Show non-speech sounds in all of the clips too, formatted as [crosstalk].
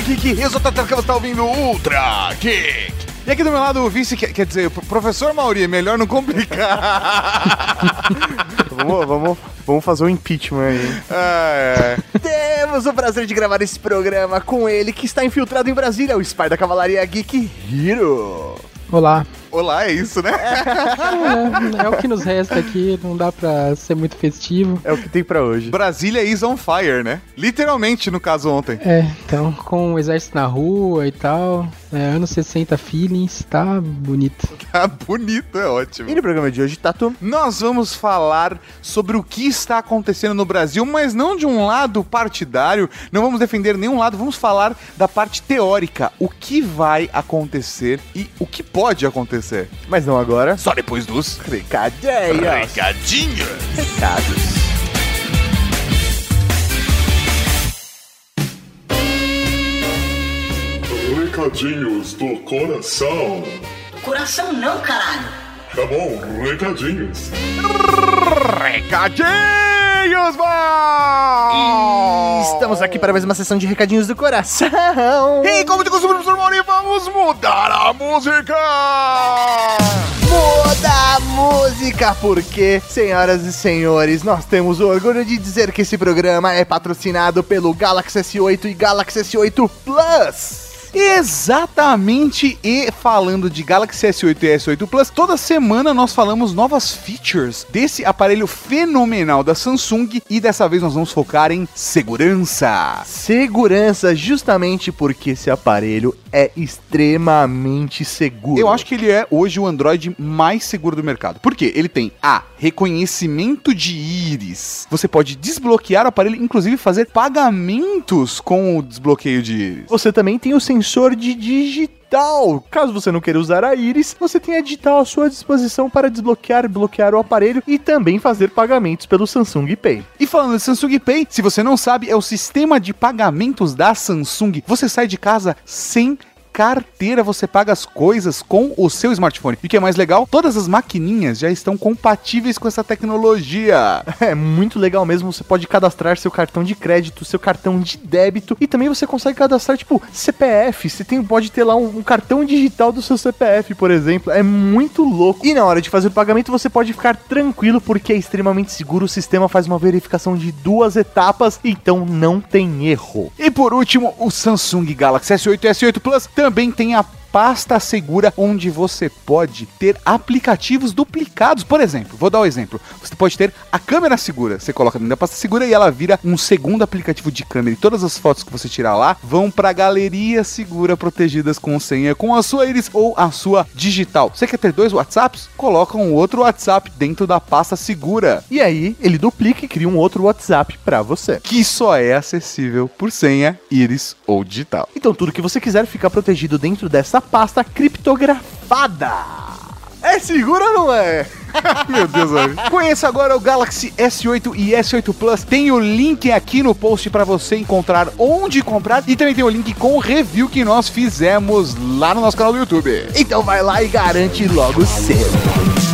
Geek, eu sou o você está ouvindo Ultra Geek. E aqui do meu lado o vice, quer, quer dizer, o professor Mauri, melhor não complicar. [laughs] vamos, vamos, vamos fazer um impeachment aí. É, é. Temos o prazer de gravar esse programa com ele, que está infiltrado em Brasília, o Spy da Cavalaria Geek Hero. Olá. Olá, é isso, né? É, é, o que nos resta aqui, não dá pra ser muito festivo. É o que tem pra hoje. Brasília is on fire, né? Literalmente, no caso ontem. É, então, com o exército na rua e tal, é, anos 60 feelings, tá bonito. [laughs] Tá bonito, é ótimo. E no programa de hoje, Tato? Nós vamos falar sobre o que está acontecendo no Brasil, mas não de um lado partidário, não vamos defender nenhum lado, vamos falar da parte teórica, o que vai acontecer e o que pode acontecer. Mas não agora. Só depois dos Recadinhos. recadinhos. Recados. Recadinhos do coração. Coração não, caralho. Tá bom, recadinhos. Recadinhos, bom! Estamos aqui para mais uma sessão de recadinhos do coração. [laughs] E como de costume, professor Mauri, vamos mudar a música! Muda a música, porque, senhoras e senhores, nós temos o orgulho de dizer que esse programa é patrocinado pelo Galaxy S8 e Galaxy S8 Plus. Exatamente, e falando de Galaxy S8 e S8 Plus, toda semana nós falamos novas features desse aparelho fenomenal da Samsung e dessa vez nós vamos focar em segurança. Segurança, justamente porque esse aparelho é extremamente seguro. Eu acho que ele é hoje o Android mais seguro do mercado. Por quê? Ele tem A. Reconhecimento de íris. Você pode desbloquear o aparelho, inclusive fazer pagamentos com o desbloqueio de íris. Você também tem o sensor de digital. Caso você não queira usar a íris, você tem a digital à sua disposição para desbloquear bloquear o aparelho e também fazer pagamentos pelo Samsung Pay. E falando de Samsung Pay, se você não sabe, é o sistema de pagamentos da Samsung. Você sai de casa sem carteira, você paga as coisas com o seu smartphone. E o que é mais legal, todas as maquininhas já estão compatíveis com essa tecnologia. [laughs] É muito legal mesmo, você pode cadastrar seu cartão de crédito, seu cartão de débito e também você consegue cadastrar tipo CPF, você tem, pode ter lá um, um cartão digital do seu CPF, por exemplo. É muito louco. E na hora de fazer o pagamento você pode ficar tranquilo porque é extremamente seguro, o sistema faz uma verificação de duas etapas, então não tem erro. E por último, o Samsung Galaxy S8 e S8 Plus também tem a pasta segura onde você pode ter aplicativos duplicados. Por exemplo, vou dar um exemplo. Você pode ter a câmera segura. Você coloca dentro da pasta segura e ela vira um segundo aplicativo de câmera. E todas as fotos que você tirar lá vão para galeria segura protegidas com senha com a sua íris ou a sua digital. Você quer ter dois WhatsApps? Coloca um outro WhatsApp dentro da pasta segura. E aí ele duplica e cria um outro WhatsApp para você. Que só é acessível por senha, íris ou digital. Então tudo que você quiser fica protegido dentro dessa pasta criptografada. É seguro ou não é? [laughs] Meu Deus, olha. Conheça agora o Galaxy S8 e S8 Plus. Tem o link aqui no post para você encontrar onde comprar e também tem o link com o review que nós fizemos lá no nosso canal do YouTube. Então vai lá e garante logo cedo.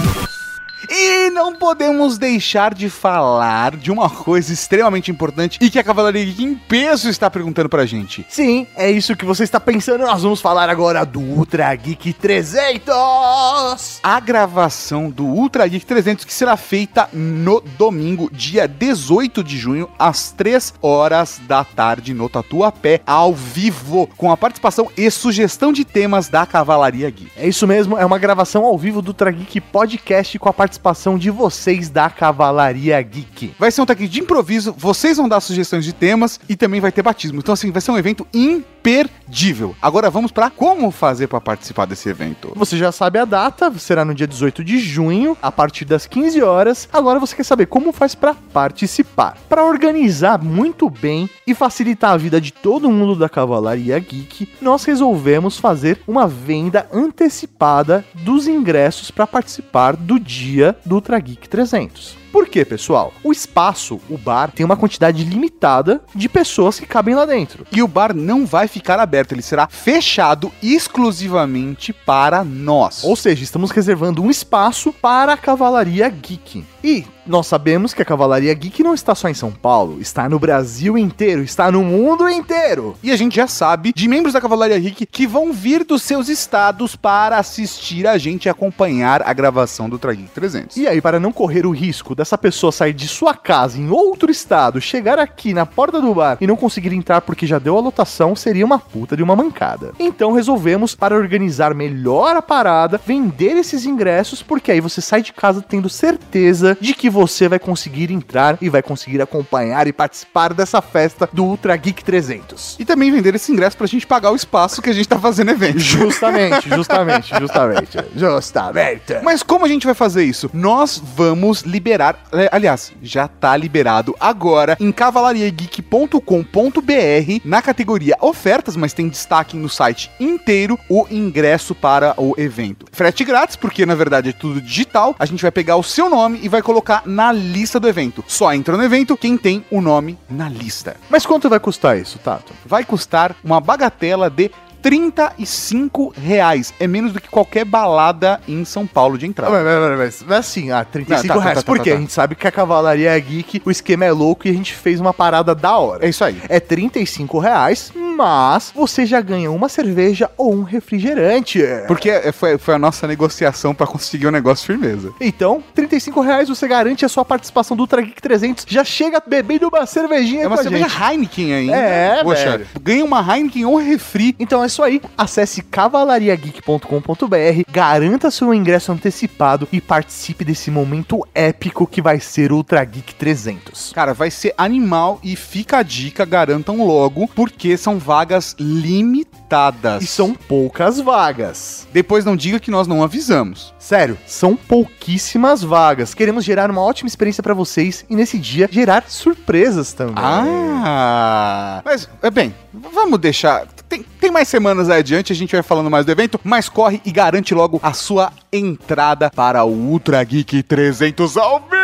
E não podemos deixar de falar de uma coisa extremamente importante e que a Cavalaria Geek em peso está perguntando pra gente. Sim, é isso que você está pensando. Nós vamos falar agora do Ultra Geek 300. A gravação do Ultra Geek 300 que será feita no domingo, dia 18 de junho, às 3 horas da tarde no Tatuapé, ao vivo, com a participação e sugestão de temas da Cavalaria Geek. É isso mesmo, é uma gravação ao vivo do Ultra Geek Podcast com a participação de vocês da Cavalaria Geek. Vai ser um tag de improviso, vocês vão dar sugestões de temas e também vai ter batismo. Então, assim, vai ser um evento imperdível. Agora vamos para como fazer para participar desse evento. Você já sabe a data, será no dia 18 de junho, a partir das 15 horas. Agora você quer saber como faz para participar. Para organizar muito bem e facilitar a vida de todo mundo da Cavalaria Geek, nós resolvemos fazer uma venda antecipada dos ingressos para participar do dia do Ultra Geek 300. Por quê, pessoal? O espaço, o bar, tem uma quantidade limitada de pessoas que cabem lá dentro. E o bar não vai ficar aberto, ele será fechado exclusivamente para nós. Ou seja, estamos reservando um espaço para a Cavalaria Geek. E nós sabemos que a Cavalaria Geek não está só em São Paulo, está no Brasil inteiro, está no mundo inteiro. E a gente já sabe de membros da Cavalaria Rick que vão vir dos seus estados para assistir a gente e acompanhar a gravação do Trageek 300. E aí, para não correr o risco dessa pessoa sair de sua casa em outro estado, chegar aqui na porta do bar e não conseguir entrar porque já deu a lotação, seria uma puta de uma mancada. Então resolvemos, para organizar melhor a parada, vender esses ingressos, porque aí você sai de casa tendo certeza de que você vai conseguir entrar e vai conseguir acompanhar e participar dessa festa do Ultra Geek 300. E também vender esse ingresso pra gente pagar o espaço que a gente tá fazendo evento. Justamente, [laughs] justamente, justamente. Justamente. Mas como a gente vai fazer isso? Nós vamos liberar, é, aliás, já tá liberado agora em cavalariageek.com.br na categoria ofertas, mas tem destaque no site inteiro o ingresso para o evento. Frete grátis, porque na verdade é tudo digital. A gente vai pegar o seu nome e vai colocar na lista do evento. Só entra no evento quem tem o nome na lista. Mas quanto vai custar isso, Tato? Vai custar uma bagatela de 35 reais. É menos do que qualquer balada em São Paulo de entrada. Mas, mas, mas, mas assim, ah, 35 Não, tá, tá, reais. tá, tá, Por quê? tá, tá. A gente sabe que a Cavalaria é geek, o esquema é louco e a gente fez uma parada da hora. É isso aí. É 35 reais, mas você já ganha uma cerveja ou um refrigerante. Porque foi, foi a nossa negociação pra conseguir o negócio firmeza. Então, 35 reais você garante a sua participação do Ultra Geek 300. Já chega bebendo uma cervejinha É uma cerveja gente. Heineken aí. É, Poxa, velho. ganha uma Heineken ou refri. Então é isso aí. Acesse cavalariageek.com.br, garanta seu ingresso antecipado e participe desse momento épico que vai ser o Ultra Geek 300. Cara, vai ser animal e fica a dica, garantam logo, porque são vagas limitadas. E são poucas vagas. Depois não diga que nós não avisamos. Sério, são pouquíssimas vagas. Queremos gerar uma ótima experiência pra vocês e nesse dia gerar surpresas também. Ah! Mas, é bem, vamos deixar. Tem, tem mais semanas aí adiante, a gente vai falando mais do evento, mas corre e garante logo a sua entrada para o Ultra Geek 300 ao vivo!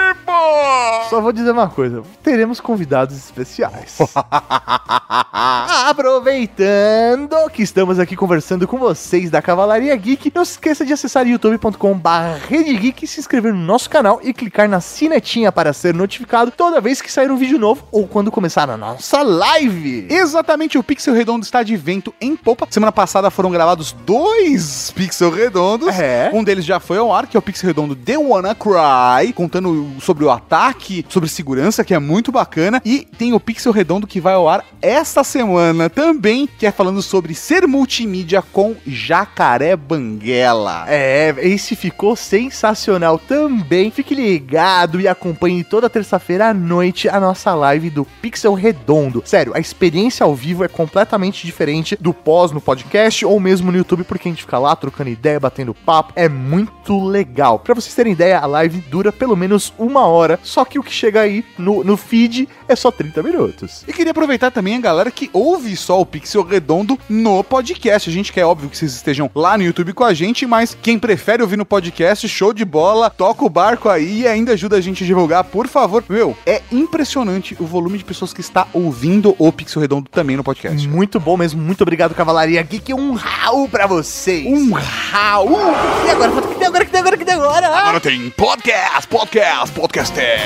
Só vou dizer uma coisa, teremos convidados especiais. [laughs] Aproveitando que estamos aqui conversando com vocês da Cavalaria Geek, não se esqueça de acessar youtube.com.br Geek, se inscrever no nosso canal e clicar na sinetinha para ser notificado toda vez que sair um vídeo novo ou quando começar a nossa live. Exatamente, o Pixel Redondo está de evento em Popa. Semana passada foram gravados dois Pixel Redondos. É. Um deles já foi ao ar, que é o Pixel Redondo The Wanna Cry, contando sobre o ataque, sobre segurança, que é muito bacana. E tem o Pixel Redondo que vai ao ar esta semana também, que é falando sobre ser multimídia com Jacaré Banguela. É, esse ficou sensacional também. Fique ligado e acompanhe toda terça-feira à noite a nossa live do Pixel Redondo. Sério, a experiência ao vivo é completamente diferente do pós no podcast ou mesmo no YouTube, porque a gente fica lá trocando ideia, batendo papo. É muito legal. Pra vocês terem ideia, a live dura pelo menos uma hora, só que o que chega aí no, no feed é só 30 minutos. E queria aproveitar também a galera que ouve só o Pixel Redondo no podcast. A gente quer, óbvio, que vocês estejam lá no YouTube com a gente, mas quem prefere ouvir no podcast, show de bola, toca o barco aí e ainda ajuda a gente a divulgar, por favor. Meu, é impressionante o volume de pessoas que está ouvindo o Pixel Redondo também no podcast. Muito bom mesmo, muito obrigado, Cavalaria Geek. Um Raul pra vocês. Um Raul! E agora, que tem agora, que tem agora, que tem agora? Agora tem podcast, podcast, podcaster.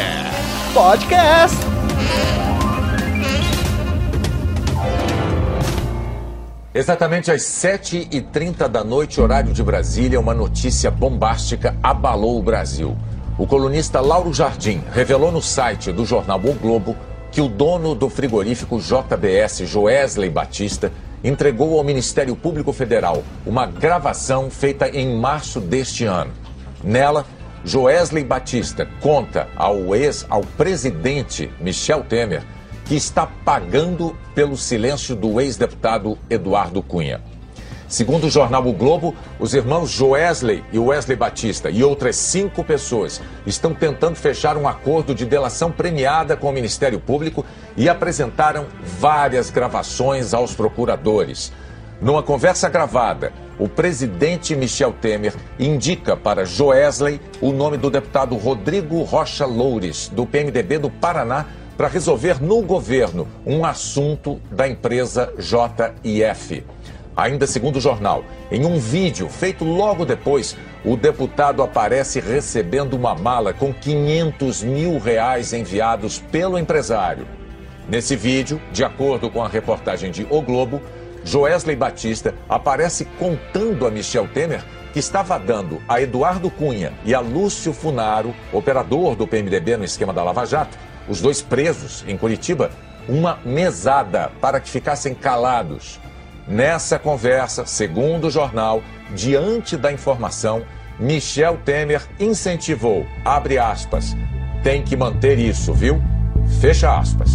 Podcast. Exatamente às 7h30 da noite, horário de Brasília, uma notícia bombástica abalou o Brasil. O colunista Lauro Jardim revelou no site do jornal O Globo que o dono do frigorífico JBS, Joesley Batista, entregou ao Ministério Público Federal uma gravação feita em março deste ano. Nela, Joesley Batista conta ao ex, ao presidente Michel Temer, que está pagando pelo silêncio do ex-deputado Eduardo Cunha. Segundo o jornal O Globo, os irmãos Joesley e Wesley Batista e outras cinco pessoas estão tentando fechar um acordo de delação premiada com o Ministério Público e apresentaram várias gravações aos procuradores. Numa conversa gravada, o presidente Michel Temer indica para Joesley o nome do deputado Rodrigo Rocha Loures, do PMDB do Paraná, para resolver no governo um assunto da empresa JIF. Ainda segundo o jornal, em um vídeo feito logo depois, o deputado aparece recebendo uma mala com 500 mil reais enviados pelo empresário. Nesse vídeo, de acordo com a reportagem de O Globo, Joesley Batista aparece contando a Michel Temer que estava dando a Eduardo Cunha e a Lúcio Funaro, operador do PMDB no esquema da Lava Jato, os dois presos em Curitiba, uma mesada para que ficassem calados. Nessa conversa, segundo o jornal, diante da informação, Michel Temer incentivou, abre aspas, tem que manter isso, viu? Fecha aspas.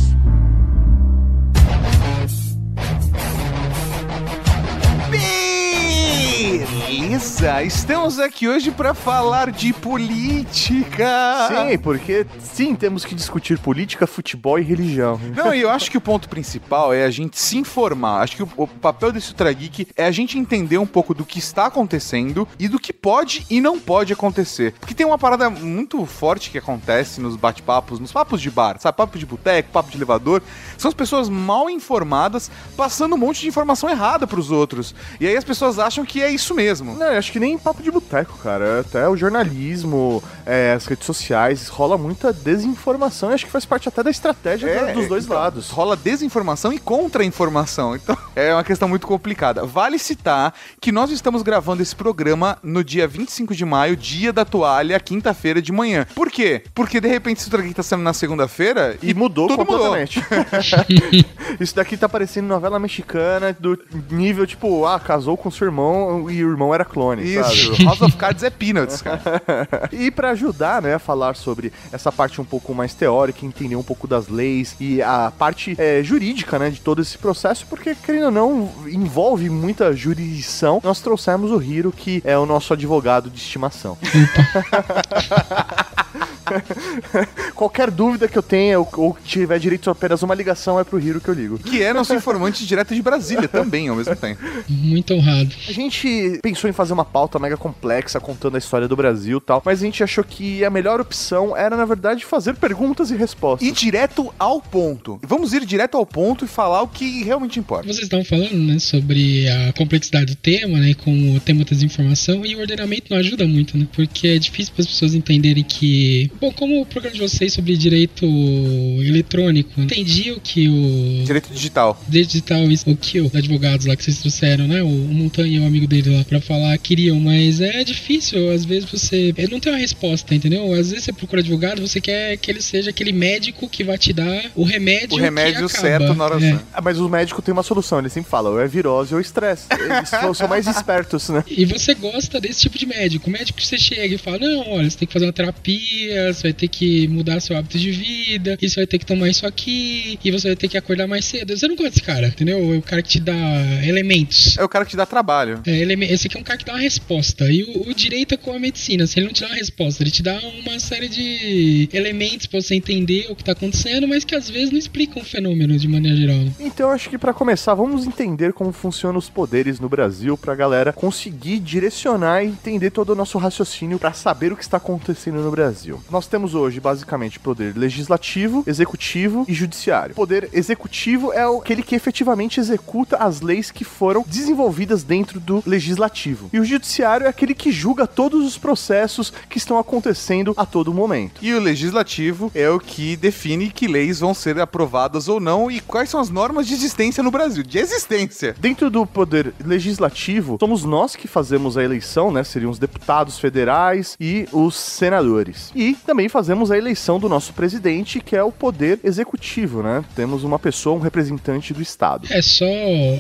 Beleza, estamos aqui hoje para falar de política. Sim, porque sim, temos que discutir política, futebol e religião. Não, e eu acho que o ponto principal é a gente se informar. Acho que o, o papel desse Ultra Geek é a gente entender um pouco do que está acontecendo e do que pode e não pode acontecer. Porque tem uma parada muito forte que acontece nos bate-papos, nos papos de bar, sabe? Papo de boteco, papo de elevador. São as pessoas mal informadas passando um monte de informação errada pros outros. E aí as pessoas acham que é isso mesmo. Não, acho que nem papo de boteco, cara. Até o jornalismo, é, as redes sociais, rola muita desinformação e acho que faz parte até da estratégia É, dos dois então, lados. Rola desinformação e contra-informação. Então, [laughs] é uma questão muito complicada. Vale citar que nós estamos gravando esse programa no dia 25 de maio, dia da toalha, quinta-feira de manhã. Por quê? Porque de repente Ultra Geek tá saindo na segunda-feira E mudou tudo mudou. completamente. [laughs] Isso daqui tá parecendo novela mexicana do nível, tipo, ah, casou com seu irmão e o irmão era clone, Isso, sabe? [laughs] House of Cards é Peanuts, cara. [laughs] E pra ajudar, né, a falar sobre essa parte um pouco mais teórica, entender um pouco das leis e a parte é, jurídica, né, de todo esse processo, porque, querendo ou não, envolve muita jurisdição, nós trouxemos o Hiro, que é o nosso advogado de estimação. [laughs] [laughs] Qualquer dúvida que eu tenha ou, ou tiver direito a apenas uma ligação, é pro Hiro que eu ligo. Que é nosso informante [laughs] direto de Brasília também, ao mesmo tempo. Muito honrado. A gente pensou em fazer uma pauta mega complexa contando a história do Brasil e tal, mas a gente achou que a melhor opção era, na verdade, fazer perguntas e respostas. E direto ao ponto. Vamos ir direto ao ponto e falar o que realmente importa. Vocês estavam falando, né, sobre a complexidade do tema, né, como o tema da desinformação, e o ordenamento não ajuda muito, né, porque é difícil para as pessoas entenderem que, bom, como o programa de vocês sobre direito eletrônico, entendi o que o Direito digital. digital, isso, o que os advogados lá que vocês trouxeram, né, o, Montanha e o amigo dele lá, pra falar, queriam, mas é difícil, às vezes você ele não tem uma resposta, entendeu? Às vezes você procura advogado, você quer que ele seja aquele médico que vai te dar o remédio O remédio certo na hora É. Ah, mas o médico tem uma solução, ele sempre fala, ou é virose ou estresse. Eles são, são mais espertos, né? E você gosta desse tipo de médico. O médico que você chega e fala: Não, olha, você tem que fazer uma terapia, você vai ter que mudar seu hábito de vida, e você vai ter que tomar isso aqui, e você vai ter que acordar mais cedo. Você não gosta desse cara, entendeu? É o cara que te dá elementos. É o cara que te dá trabalho. É, eleme- esse aqui é um cara que dá uma resposta. E o, o direito é com a medicina. Se ele não te dá uma resposta, ele te dá uma série de elementos pra você entender o que tá acontecendo, mas que às vezes não explicam o fenômeno de maneira geral. né? Então acho que pra começar, vamos entender como funcionam os poderes no Brasil pra galera conseguir direcionar e entender todo o nosso raciocínio pra saber o que está acontecendo no Brasil. Nós temos hoje basicamente poder legislativo, executivo e judiciário. O poder executivo é aquele que efetivamente executa as leis que foram desenvolvidas dentro do legislativo. E o judiciário é aquele que julga todos os processos que estão acontecendo a todo momento. E o legislativo é o que define que leis vão ser aprovadas ou não e quais são as normas de existência no Brasil. De existência. Dentro do poder legislativo, somos nós que fazemos a eleição, né? Seriam os deputados federais e os senadores. E também fazemos a eleição do nosso presidente, que é o poder executivo, né? Temos uma pessoa, um representante do Estado. É só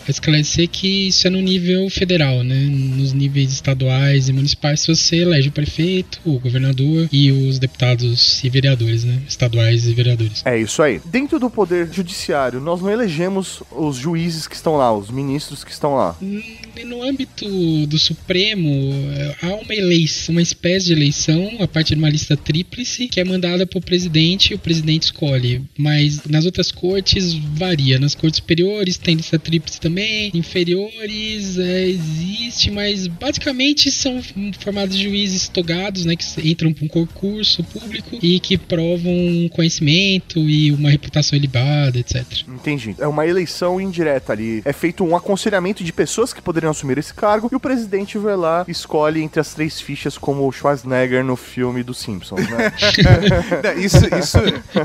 esclarecer que isso é no nível federal, né? Nos níveis estaduais e municipais, você elege o prefeito, o governador e os deputados e vereadores, né? Estaduais e vereadores. É isso aí. Dentro do poder judiciário, nós não elegemos os juízes que estão lá, os ministros que estão lá. Hum, No âmbito do Supremo, eh, há uma eleição, uma espécie de eleição a partir de uma lista tripla tríplice que é mandada pro presidente e o presidente escolhe. Mas nas outras cortes varia. Nas cortes superiores tem essa tríplice também. Inferiores é, existe, mas basicamente são formados de juízes togados, né? Que entram pra um concurso público e que provam conhecimento e uma reputação ilibada, etc. Entendi. É uma eleição indireta ali. É feito um aconselhamento de pessoas que poderiam assumir esse cargo e o presidente vai lá e escolhe entre as três fichas como o Schwarzenegger no filme dos Simpsons, né? [laughs] Não, isso, isso,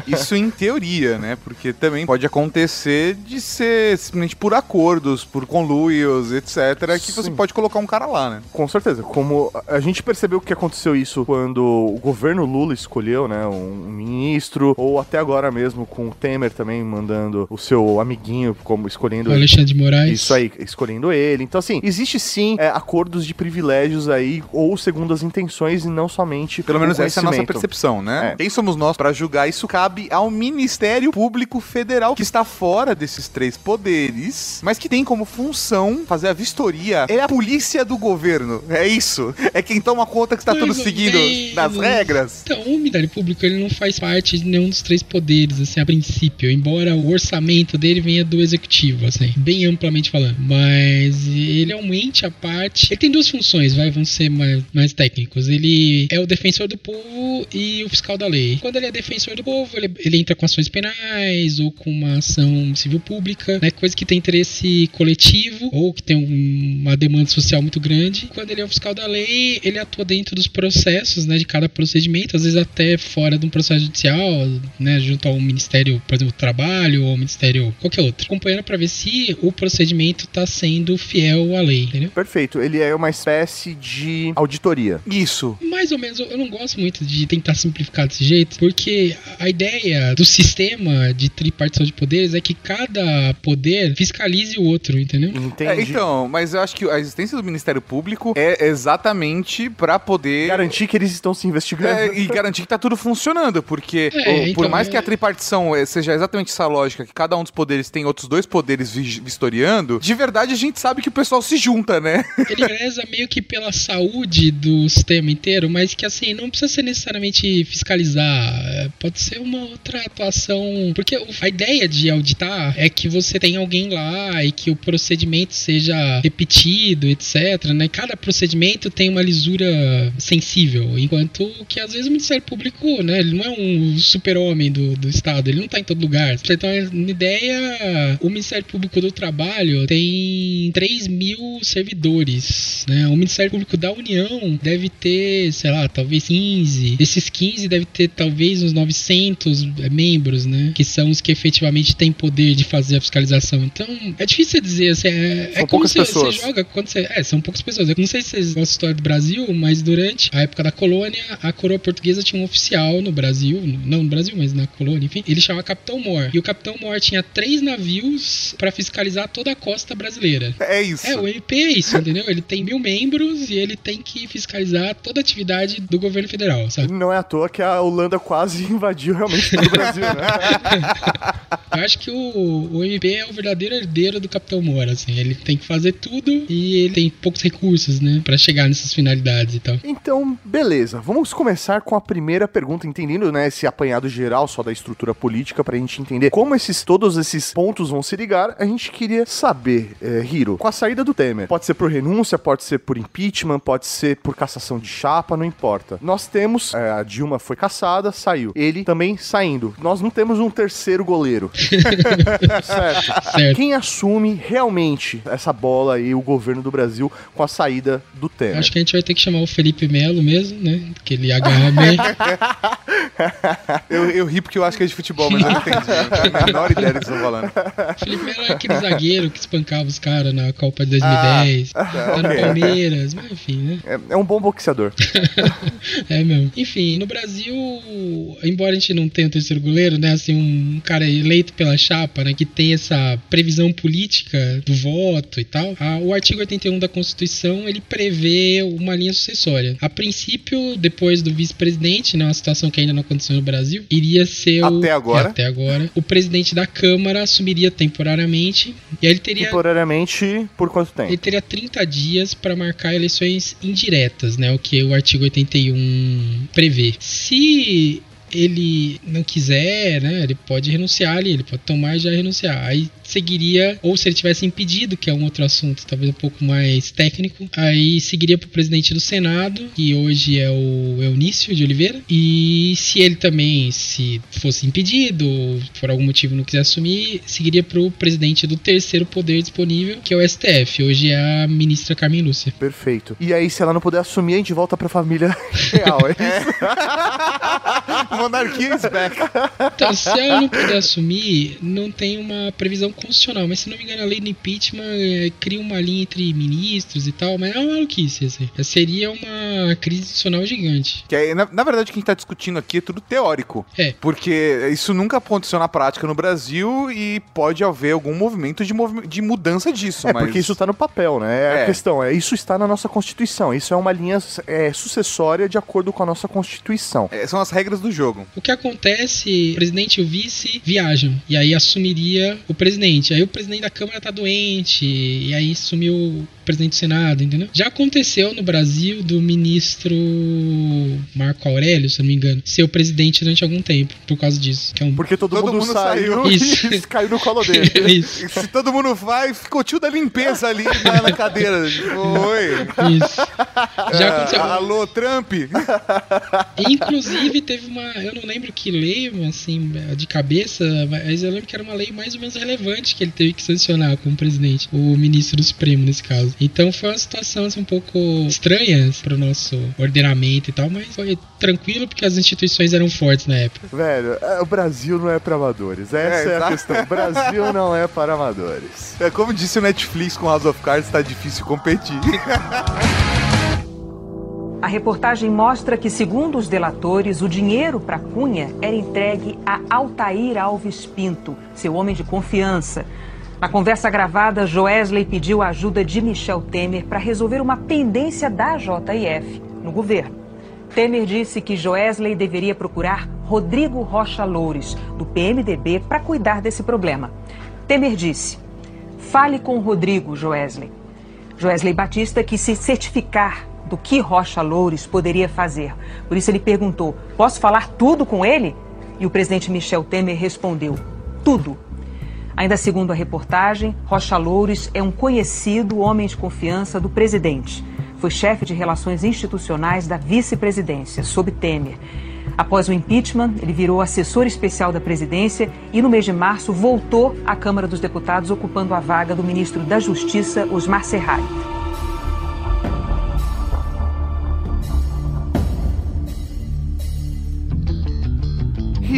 isso em teoria, né? Porque também pode acontecer de ser simplesmente por acordos, por conluios, etc., que você Sim. pode colocar um cara lá, né? Com certeza. Como a gente percebeu que aconteceu isso quando o governo Lula escolheu, né, um ministro, ou até agora mesmo com o Temer também mandando o seu amiguinho como escolhendo O Alexandre de Moraes. Isso aí, escolhendo ele. Então, assim, existe sim é, acordos de privilégios aí, ou segundo as intenções, e não somente Pelo menos essa é a nossa conhecimento. Percepção, né? É. Quem somos nós para julgar? Isso cabe ao Ministério Público Federal, que está fora desses três poderes, mas que tem como função fazer a vistoria. É a polícia do governo. É isso. É quem toma conta que está tudo seguindo menos. nas regras. Então, o Ministério Público ele não faz parte de nenhum dos três poderes, assim, a princípio, embora o orçamento dele venha do executivo, assim, bem amplamente falando. Mas ele é um ente à parte. Ele tem duas funções, vai, vão ser mais, mais técnicos. Ele é o defensor do povo e o fiscal da lei. Quando ele é defensor do povo, ele, ele entra com ações penais ou com uma ação civil pública, né, coisa que tem interesse coletivo ou que tem um- uma demanda social muito grande. Quando ele é o fiscal da lei, ele atua dentro dos processos, né, de cada procedimento, às vezes até fora de um processo judicial, né, junto ao Ministério, por exemplo, do Trabalho ou ao Ministério qualquer outro, acompanhando para ver se o procedimento está sendo fiel à lei, entendeu? Perfeito. Ele é uma espécie de auditoria. Isso. Mais ou menos, eu eu não gosto muito de tentar simplificar desse jeito, porque a ideia do sistema de tripartição de poderes é que cada poder fiscalize o outro, entendeu? Entendi. É, então, mas eu acho que a existência do Ministério Público é exatamente para poder Garantir que eles estão se investigando. É, e garantir que tá tudo funcionando, porque É, o- por então, mais é- que a tripartição eh, seja exatamente essa lógica, que cada um dos poderes tem outros dois poderes vi- vistoriando, de verdade a gente sabe que o pessoal se junta, né? Ele preza meio que pela saúde do sistema inteiro, mas que assim, não precisa ser necessariamente fiscalizar. é, Pode ser uma outra atuação. Porque a ideia de auditar é que você tem alguém lá e que o procedimento seja repetido, etc. Né? Cada procedimento tem uma lisura sensível. Enquanto que às vezes o Ministério Público, né, ele não é um super-homem do, do Estado, ele não tá em todo lugar. Pra você ter uma ideia, o Ministério Público do Trabalho tem 3 mil servidores. Né? O Ministério Público da União deve ter, sei lá, talvez 15. Desses 15 deve ter talvez uns 900 membros, né? Que são os que efetivamente têm poder de fazer a fiscalização. Então, é difícil dizer. Assim, é, São é como poucas você, pessoas. você joga quando você. É, são poucas pessoas. Eu não sei se vocês gostam da história do Brasil, mas durante a época da colônia, a coroa portuguesa tinha um oficial no Brasil, não no Brasil, mas na colônia, enfim. Ele chamava Capitão Mor. E o Capitão Mor tinha três navios pra fiscalizar toda a costa brasileira. É isso. É, o MP é isso, entendeu? Ele tem mil membros e ele tem que fiscalizar toda a atividade do governo federal, sabe? Não é à toa que a Holanda quase [laughs] invadiu realmente o Brasil, né? [laughs] Eu acho que o, o MP é o verdadeiro herdeiro do Capitão Mora, assim. Ele tem que fazer tudo e ele tem poucos recursos, né? Pra chegar nessas finalidades e tal. Então, beleza. Vamos começar com a primeira pergunta, entendendo, né, esse apanhado geral só da estrutura política pra gente entender como esses todos esses pontos vão se ligar. A gente queria saber, é, Hiro, com a saída do Temer, pode ser por renúncia, pode ser por impeachment, pode ser por cassação de chapa, não importa. Nós temos, é, a Dilma foi cassada, saiu. Ele também saindo. Nós não temos um terceiro goleiro. [laughs] certo. Certo. Quem assume realmente essa bola aí, o governo do Brasil, com a saída do Temer? Acho que a gente vai ter que chamar o Felipe Melo mesmo, né? Que ele agarra [laughs] bem. Eu, eu ri porque eu acho que é de futebol, mas eu não entendi. Eu não tenho a menor ideia do que estão falando. O Felipe Melo é aquele zagueiro que espancava os caras na Copa de 2010. tá no ok. Palmeiras, mas enfim, né? É, é um bom boxeador. [laughs] É mesmo. Enfim, no Brasil, embora a gente não tenha o terceiro goleiro, né? Assim, um cara eleito pela chapa, né? Que tem essa previsão política do voto e tal. a- o artigo 81 da Constituição, ele prevê uma linha sucessória. A princípio, depois do vice-presidente, né? Uma situação que ainda não aconteceu no Brasil, iria ser o... Até agora. É, até agora. O presidente da Câmara assumiria temporariamente. E aí ele teria... Temporariamente, por quanto tempo? Ele teria 30 dias para marcar eleições indiretas, né? O que o artigo artigo 81 prevê. Se ele não quiser, né, ele pode renunciar ali, ele pode tomar e já renunciar. Aí seguiria, ou se ele tivesse impedido, que é um outro assunto, talvez um pouco mais técnico, aí seguiria para o presidente do Senado, que hoje é o Eunício de Oliveira, e se ele também, se fosse impedido, ou por algum motivo não quiser assumir, seguiria para o presidente do terceiro poder disponível, que é o STF, hoje é a ministra Carmen Lúcia. Perfeito. E aí, se ela não puder assumir, a gente volta pra família [laughs] real, é isso? [laughs] Monarquia is back. Então, se ela não puder assumir, não tem uma previsão constitucional, mas se não me engano, a lei do impeachment é, cria uma linha entre ministros e tal, mas é uma maluquice, assim. Seria uma crise institucional gigante. Que é, na, na verdade, o que a gente tá discutindo aqui é tudo teórico. É. Porque isso nunca aconteceu na prática no Brasil e pode haver algum movimento de, movi- de mudança disso. É, mas... porque isso tá no papel, né? É, É. a questão. É, isso está na nossa Constituição. Isso é uma linha é, sucessória de acordo com a nossa Constituição. É, são as regras do jogo. O que acontece, o presidente e o vice viajam, e aí assumiria o presidente. Aí o presidente da Câmara tá doente, e aí sumiu presidente do Senado, entendeu? Já aconteceu no Brasil do ministro Marco Aurélio, se eu não me engano, ser o presidente durante algum tempo, por causa disso. Que é um... Porque todo, Todo mundo, mundo saiu, saiu. Isso. e [laughs] caiu no colo dele. [laughs] Isso, E se todo mundo vai, ficou tio da limpeza ali na, na cadeira. Oi. isso. Já aconteceu. Ah, alô, Trump? Inclusive, teve uma. Eu não lembro que lei, assim, de cabeça, mas eu lembro que era uma lei mais ou menos relevante que ele teve que sancionar como presidente, o ministro do Supremo, nesse caso. Então foi uma situação assim, um pouco estranha para o nosso ordenamento e tal, mas foi tranquilo porque as instituições eram fortes na época. Velho, é, o Brasil não é pra amadores. Essa é, a exato. questão. O Brasil [laughs] não é para amadores. É como disse o Netflix com House of Cards, tá difícil competir. [laughs] A reportagem mostra que, segundo os delatores, o dinheiro para Cunha era entregue a Altair Alves Pinto, seu homem de confiança. Na conversa gravada, Joesley pediu a ajuda de Michel Temer para resolver uma pendência da JIF no governo. Temer disse que Joesley deveria procurar Rodrigo Rocha Loures, do PMDB, para cuidar desse problema. Temer disse: Fale com Rodrigo, Joesley. Joesley Batista quis se certificar do que Rocha Loures poderia fazer. Por isso ele perguntou: Posso falar tudo com ele? E o presidente Michel Temer respondeu: Tudo. Ainda segundo a reportagem, Rocha Loures é um conhecido homem de confiança do presidente. Foi chefe de relações institucionais da vice-presidência, sob Temer. Após o impeachment, ele virou assessor especial da presidência e, no mês de março, voltou à Câmara dos Deputados, ocupando a vaga do ministro da Justiça, Osmar Serralho.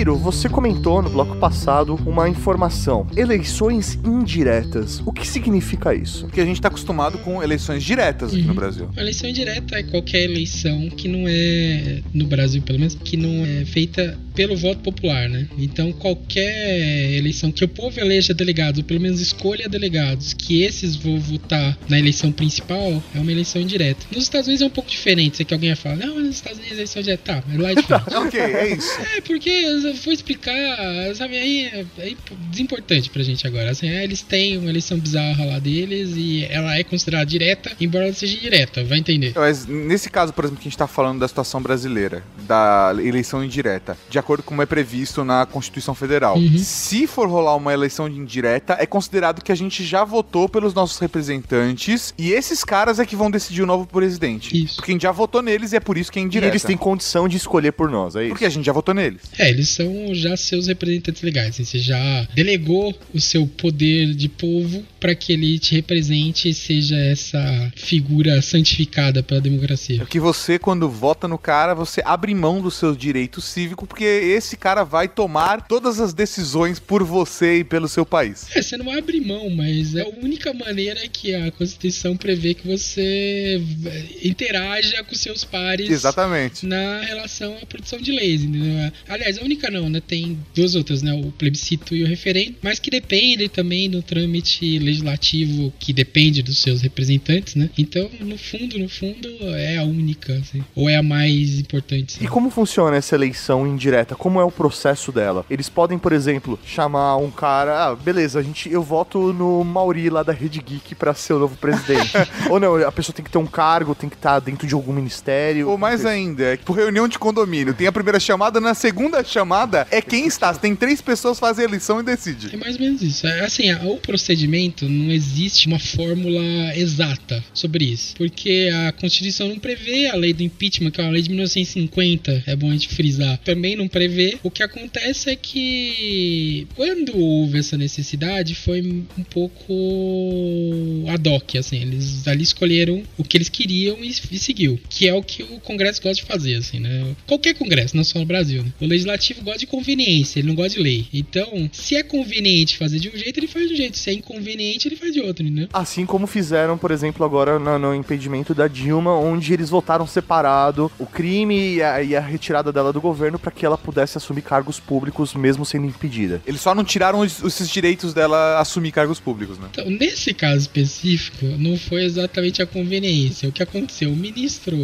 Hiro, você comentou no bloco passado uma informação. Eleições indiretas. O que significa isso? Porque a gente tá acostumado com eleições diretas aqui no Uhum. Brasil. A eleição indireta é qualquer eleição que não é, no Brasil pelo menos, que não é feita pelo voto popular, né? Então qualquer eleição que o povo eleja delegados, ou pelo menos escolha delegados, que esses vão votar na eleição principal, é uma eleição indireta. Nos Estados Unidos é um pouco diferente, sei que alguém vai falar, não, nos Estados Unidos é eleição indireta. Tá, mas lá é diferente. [laughs] ok, é isso. É, porque eu vou explicar, sabe, aí é, é desimportante pra gente agora. Assim, é, eles têm uma eleição bizarra lá deles e ela é considerada direta, embora ela seja indireta, vai entender. Mas nesse caso, por exemplo, que a gente tá falando da situação brasileira, da eleição indireta, de acordo com como é previsto na Constituição Federal, Uhum. se for rolar uma eleição indireta, é considerado que a gente já votou pelos nossos representantes e esses caras é que vão decidir o novo presidente. Isso. Porque a gente já votou neles e é por isso que é E indireta. eles têm condição de escolher por nós, é isso? Porque a gente já votou neles. É, eles são já seus representantes legais. assim, Você já delegou o seu poder de povo para que ele te represente e seja essa figura santificada pela democracia. Que você, quando vota no cara, você abre mão do seu direito cívico, porque esse cara vai tomar todas as decisões por você e pelo seu país. É, você não abre mão, mas é a única maneira que a Constituição prevê que você eh, interaja com seus pares Exatamente. na relação à produção de leis, entendeu? Aliás, a única não, né? Tem duas outras, né? O plebiscito e o referendo, mas que dependem também do trâmite legislativo que depende dos seus representantes, né? Então, no fundo, no fundo, é a única, assim, ou é a mais importante. E como funciona essa eleição indireta? Como é o processo dela? Eles podem, por exemplo, chamar um cara, ah, beleza, a gente, eu voto no Mauri lá da Rede Geek pra ser o novo presidente. [laughs] Ou não, a pessoa tem que ter um cargo, tem que estar dentro de algum ministério. Ou mais ainda, é tipo reunião de condomínio. Tem a primeira chamada, na segunda chamada é quem está. Tem três pessoas fazem a eleição e decide. É mais ou menos isso. É, assim, o procedimento não existe uma fórmula exata sobre isso. Porque a Constituição não prevê a lei do impeachment, que é uma lei de 1950, é bom a gente frisar. Também não prevê. O que acontece é que quando houve essa necessidade, foi um pouco ad hoc, assim. Eles ali escolheram o que eles queriam e, e seguiu. Que é o que o Congresso gosta de fazer, assim, né? Qualquer Congresso, não só no Brasil, né? O Legislativo gosta de conveniência, ele não gosta de lei. Então, se é conveniente fazer de um jeito, ele faz de um jeito. Se é inconveniente, ele faz de outro, né? Assim como fizeram, por exemplo, agora no, no impedimento da Dilma, onde eles votaram separado o crime e a, e a retirada dela do governo para que ela pudesse assumir cargos públicos mesmo sendo impedida. Eles só não tiraram os, esses direitos dela assumir cargos públicos, né? Então, nesse caso específico, não foi exatamente a conveniência. O que aconteceu? O ministro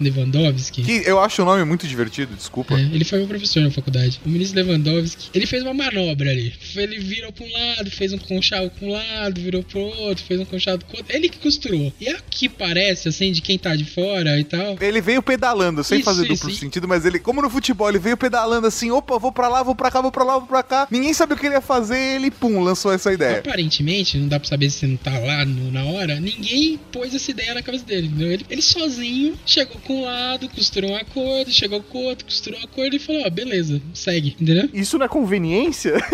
Lewandowski. Que eu acho o nome muito divertido, desculpa. É, ele foi meu professor na faculdade. O ministro Lewandowski, ele fez uma manobra ali. Ele virou pra um lado, fez um conchavo com um lado, virou pro outro, fez um conchavo com outro. Ele que costurou. E aqui parece, assim, de quem tá de fora e tal. Ele veio pedalando, sem Isso, fazer isso, duplo e- sentido, mas ele, como no futebol, ele veio pedalando assim, opa, vou pra lá, vou pra cá, vou pra lá, vou pra cá. Ninguém sabia o que ele ia fazer, ele, pum, lançou essa ideia. Aparentemente, não dá pra saber se você não tá lá no- na hora, ninguém pôs essa ideia na cabeça dele, entendeu? Ele, ele sozinho chegou com um lado, costurou um acordo, chegou com o outro, costurou um acordo e falou, ó, beleza, segue, entendeu? Isso não é conveniência? [laughs]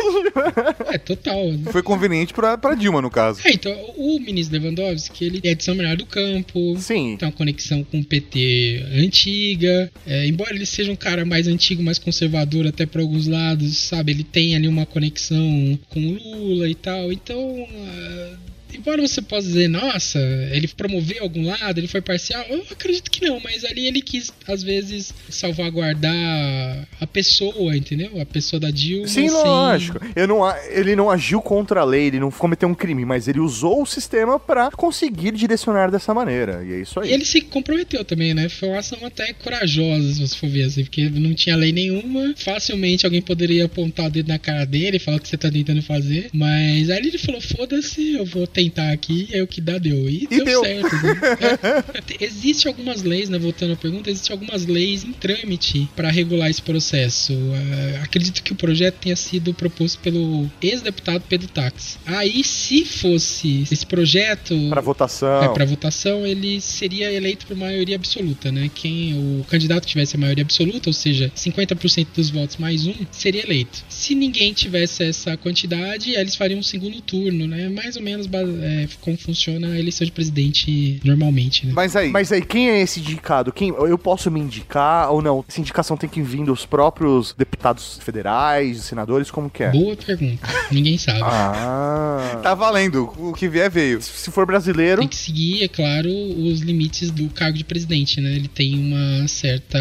É, total. Foi conveniente pra, pra Dilma, no caso. É, então, o ministro Lewandowski, ele é de São Bernardo do Campo, Sim. tem uma conexão com o PT antiga, é, embora ele seja um cara mais antigo, mais conservador até para alguns lados, sabe? Ele tem ali uma conexão com o Lula e tal, então. ah, Embora você possa dizer, nossa, ele promoveu algum lado, ele foi parcial, eu acredito que não, mas ali ele quis, às vezes, salvaguardar a pessoa, entendeu? A pessoa da Dilma. Sim, sem- lógico. Eu não, ele não agiu contra a lei, ele não cometeu um crime, mas ele usou o sistema pra conseguir direcionar dessa maneira. E é isso aí. E ele se comprometeu também, né? Foi uma ação até corajosa, se você for ver, assim, porque não tinha lei nenhuma. Facilmente alguém poderia apontar o dedo na cara dele e falar o que você tá tentando fazer. Mas aí ele falou: foda-se, eu vou tentar aqui, é o que dá, deu. E, E deu. certo. assim. [laughs] É. Existe algumas leis, né? Voltando à pergunta, existe algumas leis em trâmite para regular esse processo. Ah, acredito que o projeto tenha sido proposto pelo ex-deputado Pedro Tax. Aí, se fosse esse projeto. Pra votação. É, para votação, ele seria eleito por maioria absoluta, né? Quem o candidato tivesse a maioria absoluta, ou seja, 50% dos votos mais um, seria eleito. Se ninguém tivesse essa quantidade, eles fariam um segundo turno, né? Mais ou menos ba- é, como funciona a eleição de presidente normalmente, né? Mas aí, Mas aí, quem é esse indicado? Quem, eu posso me indicar ou não? Essa indicação tem que vir dos próprios deputados federais, senadores, como que é? Boa pergunta. Ninguém sabe. Ah. tá valendo. O que vier, veio. Se for brasileiro, Tem que seguir, é claro, os limites do cargo de presidente, né? Ele tem uma certa,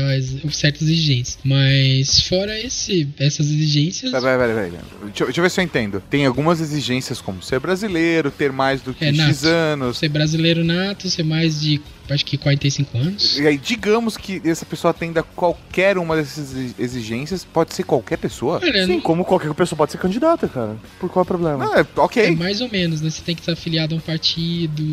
certas exigências. Mas fora esse, essas exigências, Peraí, peraí, peraí. Deixa, eu- deixa eu ver se eu entendo. Tem algumas exigências como ser brasileiro, ter mais do que É, X anos. ser brasileiro nato, ser mais de, acho que 45 anos. E aí, digamos que essa pessoa atenda qualquer uma dessas exigências, pode ser qualquer pessoa? Olha, sim, não- como qualquer pessoa pode ser candidata, cara. Por qual é o problema? Não, é ok. é mais ou menos, né? Você tem que estar afiliado a um partido.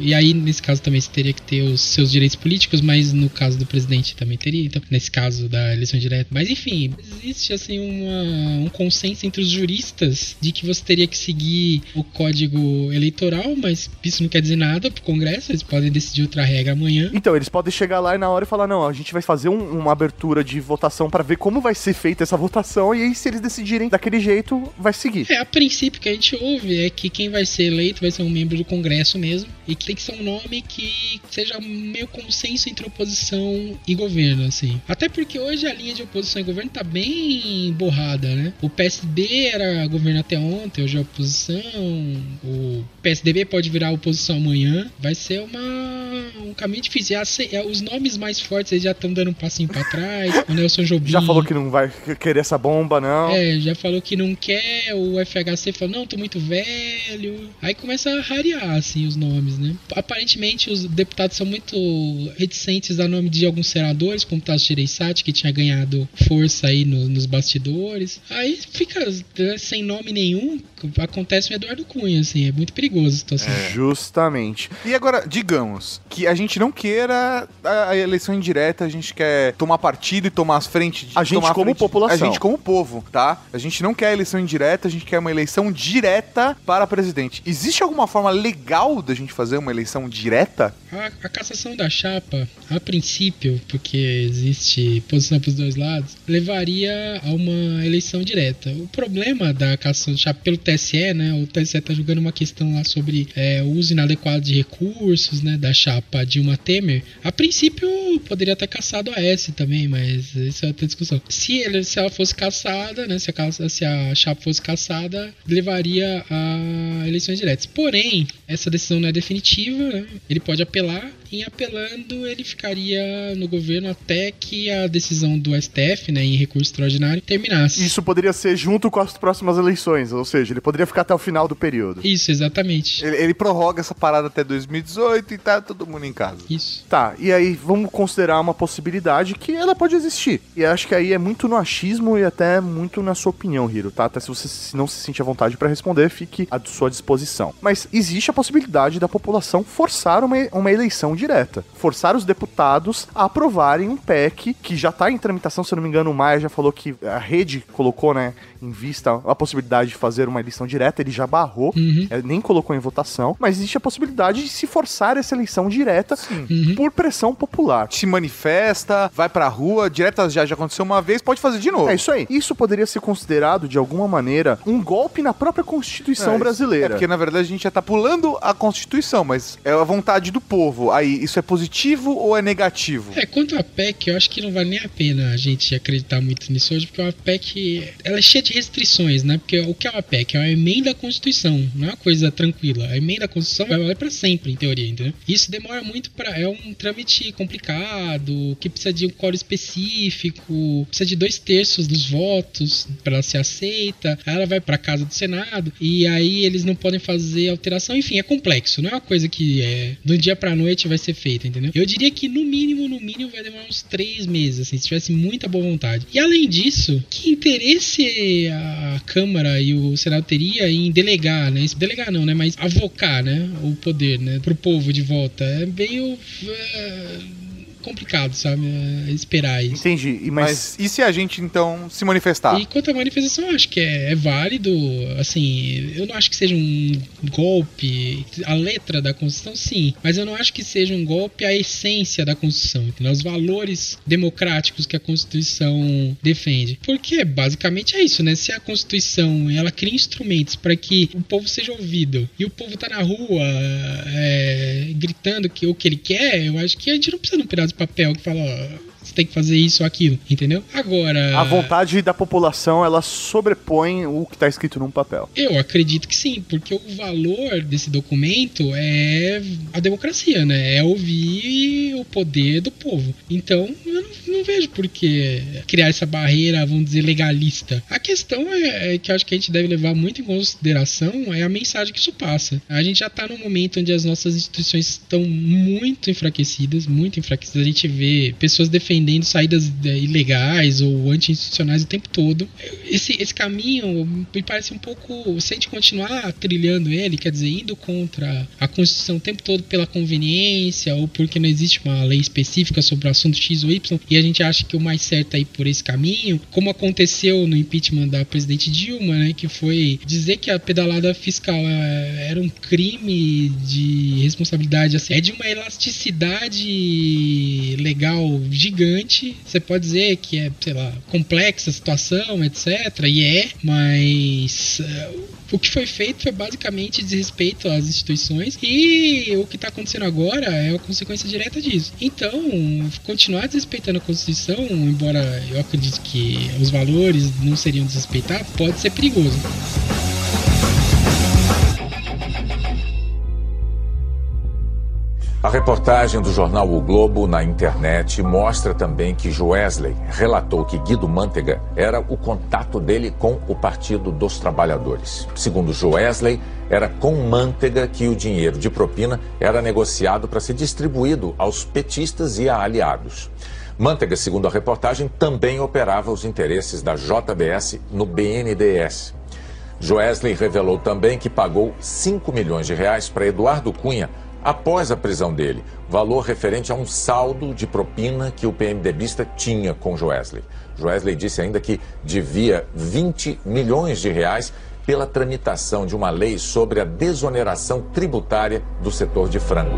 E aí, nesse caso, também você teria que ter os seus direitos políticos, mas no caso do presidente também teria. Então, nesse caso da eleição direta. Mas enfim, existe assim uma, um consenso entre os juristas de que você teria que seguir o código eleitoral, mas isso não quer dizer nada pro Congresso, eles podem decidir outra regra amanhã. Então, eles podem chegar lá e na hora e falar: não, a gente vai fazer um- uma abertura de votação pra ver como vai ser feita essa votação, e aí, se eles decidirem daquele jeito, vai seguir. É, a princípio que a gente ouve é que quem vai ser eleito vai ser um membro do Congresso mesmo, e que tem que ser um nome que seja meio consenso entre oposição e governo, assim. Até porque hoje a linha de oposição e governo tá bem borrada, né? O PSD era governo até ontem, hoje é oposição. O PSDB pode virar oposição amanhã. Vai ser uma um caminho difícil. É, os nomes mais fortes eles já estão dando um passinho pra trás. O Nelson [laughs] Jobim. Já falou que não vai querer essa bomba, não. É, já falou que não quer. O FHC falou, não, tô muito velho. Aí começa a rarear, assim, os nomes, né? Aparentemente, os deputados são muito reticentes a nome de alguns senadores, como Tasso Gereissati, que tinha ganhado força aí no, nos bastidores. Aí fica né, sem nome nenhum, acontece o Eduardo Cunha, assim, é muito perigoso a situação. É. Justamente. E agora, digamos que a gente não queira a, a eleição indireta, a gente quer tomar partido e tomar as frentes. A gente como frente, população. A gente como povo, tá? A gente não quer a eleição indireta, a gente quer uma eleição direta para presidente. Existe alguma forma legal da gente fazer uma eleição direta? A, a cassação da chapa, a princípio, porque existe posição para os dois lados, levaria a uma eleição direta. O problema da cassação da chapa pelo TSE, né? O TSE está julgando uma questão lá sobre é, o uso inadequado de recursos, né? Da chapa Dilma Temer. A princípio, poderia ter caçado a S também, mas isso é outra discussão. Se, ele, se ela fosse caçada, né? Se a, se a chapa fosse caçada, levaria a eleições diretas. Porém, essa decisão não é definitiva, né? Ele pode apelar em apelando, ele ficaria no governo até que a decisão do STF, né, em recurso extraordinário, terminasse. Isso poderia ser junto com as próximas eleições, ou seja, ele poderia ficar até o final do período. Isso, exatamente. Ele, ele prorroga essa parada até 2018 e tá todo mundo em casa. Isso. Tá, e aí vamos considerar uma possibilidade que ela pode existir. E acho que aí é muito no achismo e até muito na sua opinião, Hiro, tá? Até se você não se sentir à vontade para responder, fique à sua disposição. Mas existe a possibilidade da população forçar uma, uma eleição direta. Forçar os deputados a aprovarem um PEC que já está em tramitação, se eu não me engano, o Maia já falou que a rede colocou, né, em vista a possibilidade de fazer uma eleição direta, ele já barrou, uhum. é, nem colocou em votação, mas existe a possibilidade de se forçar essa eleição direta uhum. por pressão popular. Se manifesta, vai pra rua, direta já, já aconteceu uma vez, pode fazer de novo. É isso aí. Isso poderia ser considerado, de alguma maneira, um golpe na própria Constituição é, brasileira. É porque, na verdade, a gente já tá pulando a Constituição, mas é a vontade do povo. Aí, isso é positivo ou é negativo? É, quanto à PEC, eu acho que não vale nem a pena a gente acreditar muito nisso hoje, porque a PEC, ela é cheia de restrições, né? Porque o que é uma PEC? É uma emenda à Constituição, não é uma coisa tranquila. A emenda à Constituição vai valer para sempre, em teoria, entendeu? Isso demora muito para É um trâmite complicado, que precisa de um coro específico, precisa de dois terços dos votos para ela ser aceita. Aí ela vai para casa do Senado e aí eles não podem fazer alteração. Enfim, é complexo, não é uma coisa que é do dia para noite vai ser feita, entendeu? Eu diria que no mínimo, no mínimo vai demorar uns três meses, assim, se tivesse muita boa vontade. E além disso, que interesse a Câmara e o Senado teria em delegar, né? Delegar não, né? Mas avocar, né? O poder, né? Pro povo de volta. É meio. Uh complicado, sabe? É esperar isso. Entendi. E mas... mas... e se a gente então se manifestar? E quanto à manifestação, eu acho que é, é, válido. Assim, eu não acho que seja um golpe. A letra da Constituição, sim. Mas eu não acho que seja um golpe à essência da Constituição. Entendeu? Os valores democráticos que a Constituição defende. Porque basicamente é isso, né? Se a Constituição ela cria instrumentos para que o povo seja ouvido e o povo tá na rua é, gritando que, o que ele quer, eu acho que a gente não precisa de um pedaço papel que fala, você tem que fazer isso ou aquilo, entendeu? Agora. A vontade da população ela sobrepõe o que está escrito num papel. Eu acredito que sim, porque o valor desse documento é a democracia, né? É ouvir o poder do povo. Então, eu não, não vejo por que criar essa barreira, vamos dizer, legalista. A questão é, é, que acho que a gente deve levar muito em consideração é a mensagem que isso passa. A gente já está num momento onde as nossas instituições estão muito enfraquecidas, muito enfraquecidas. A gente vê pessoas defendendo defendendo saídas é, ilegais ou anti-institucionais o tempo todo. Esse, esse caminho me parece um pouco. Se a gente continuar trilhando ele, quer dizer, indo contra a Constituição o tempo todo pela conveniência ou porque não existe uma lei específica sobre o assunto X ou Y e a gente acha que o mais certo é ir por esse caminho, como aconteceu no impeachment da presidente Dilma, né, que foi dizer que a pedalada fiscal é, era um crime de responsabilidade, assim, é de uma elasticidade legal gigante gigante. Você pode dizer que é, sei lá, complexa a situação, etc. E é, mas uh, o que foi feito foi basicamente desrespeito às instituições e o que está acontecendo agora é a consequência direta disso. Então, continuar desrespeitando a Constituição, embora eu acredite que os valores não seriam desrespeitados, pode ser perigoso. A reportagem do jornal O Globo na internet mostra também que Joesley relatou que Guido Mantega era o contato dele com o Partido dos Trabalhadores. Segundo Joesley, era com Mantega que o dinheiro de propina era negociado para ser distribuído aos petistas e a aliados. Mantega, segundo a reportagem, também operava os interesses da JBS no BNDES. Joesley revelou também que pagou 5 milhões de reais para Eduardo Cunha após a prisão dele, valor referente a um saldo de propina que o PMDBista tinha com Joesley. Joesley disse ainda que devia 20 milhões de reais pela tramitação de uma lei sobre a desoneração tributária do setor de frango.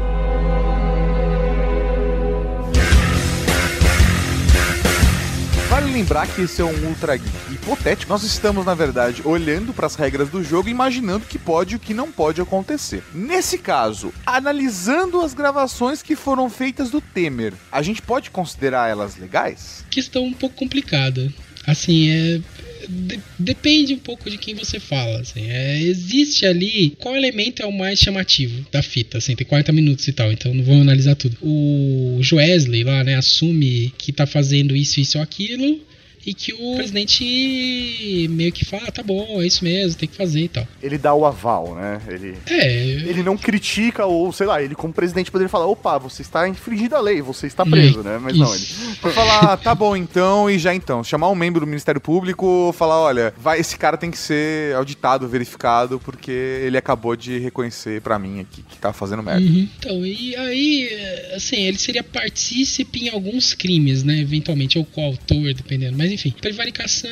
Lembrar que esse é um Ultra hipotético. Nós estamos, na verdade, olhando para as regras do jogo imaginando o que pode e o que não pode acontecer. Nesse caso, analisando as gravações que foram feitas do Temer, a gente pode considerar elas legais? Questão um pouco complicada. Assim, é. de- depende um pouco de quem você fala. Assim. É, existe ali. Qual elemento é o mais chamativo da fita? Assim, tem 40 minutos e tal, então não vou analisar tudo. O Joesley lá, né, assume que tá fazendo isso, isso ou aquilo. E que o presidente meio que fala, ah, tá bom, é isso mesmo, tem que fazer e tal. Ele dá o aval, né? Ele. É, Ele não critica, ou sei lá, ele como presidente poderia falar: opa, você está infringindo a lei, você está preso, né? Mas não, ele. [laughs] Pra falar, tá bom então, e já então. Chamar um membro do Ministério Público, falar, olha, vai, esse cara tem que ser auditado, verificado, porque ele acabou de reconhecer pra mim aqui que tá fazendo merda. Uhum. Então, e aí, assim, ele seria partícipe em alguns crimes, né? Eventualmente, ou coautor, dependendo. Mas enfim, prevaricação,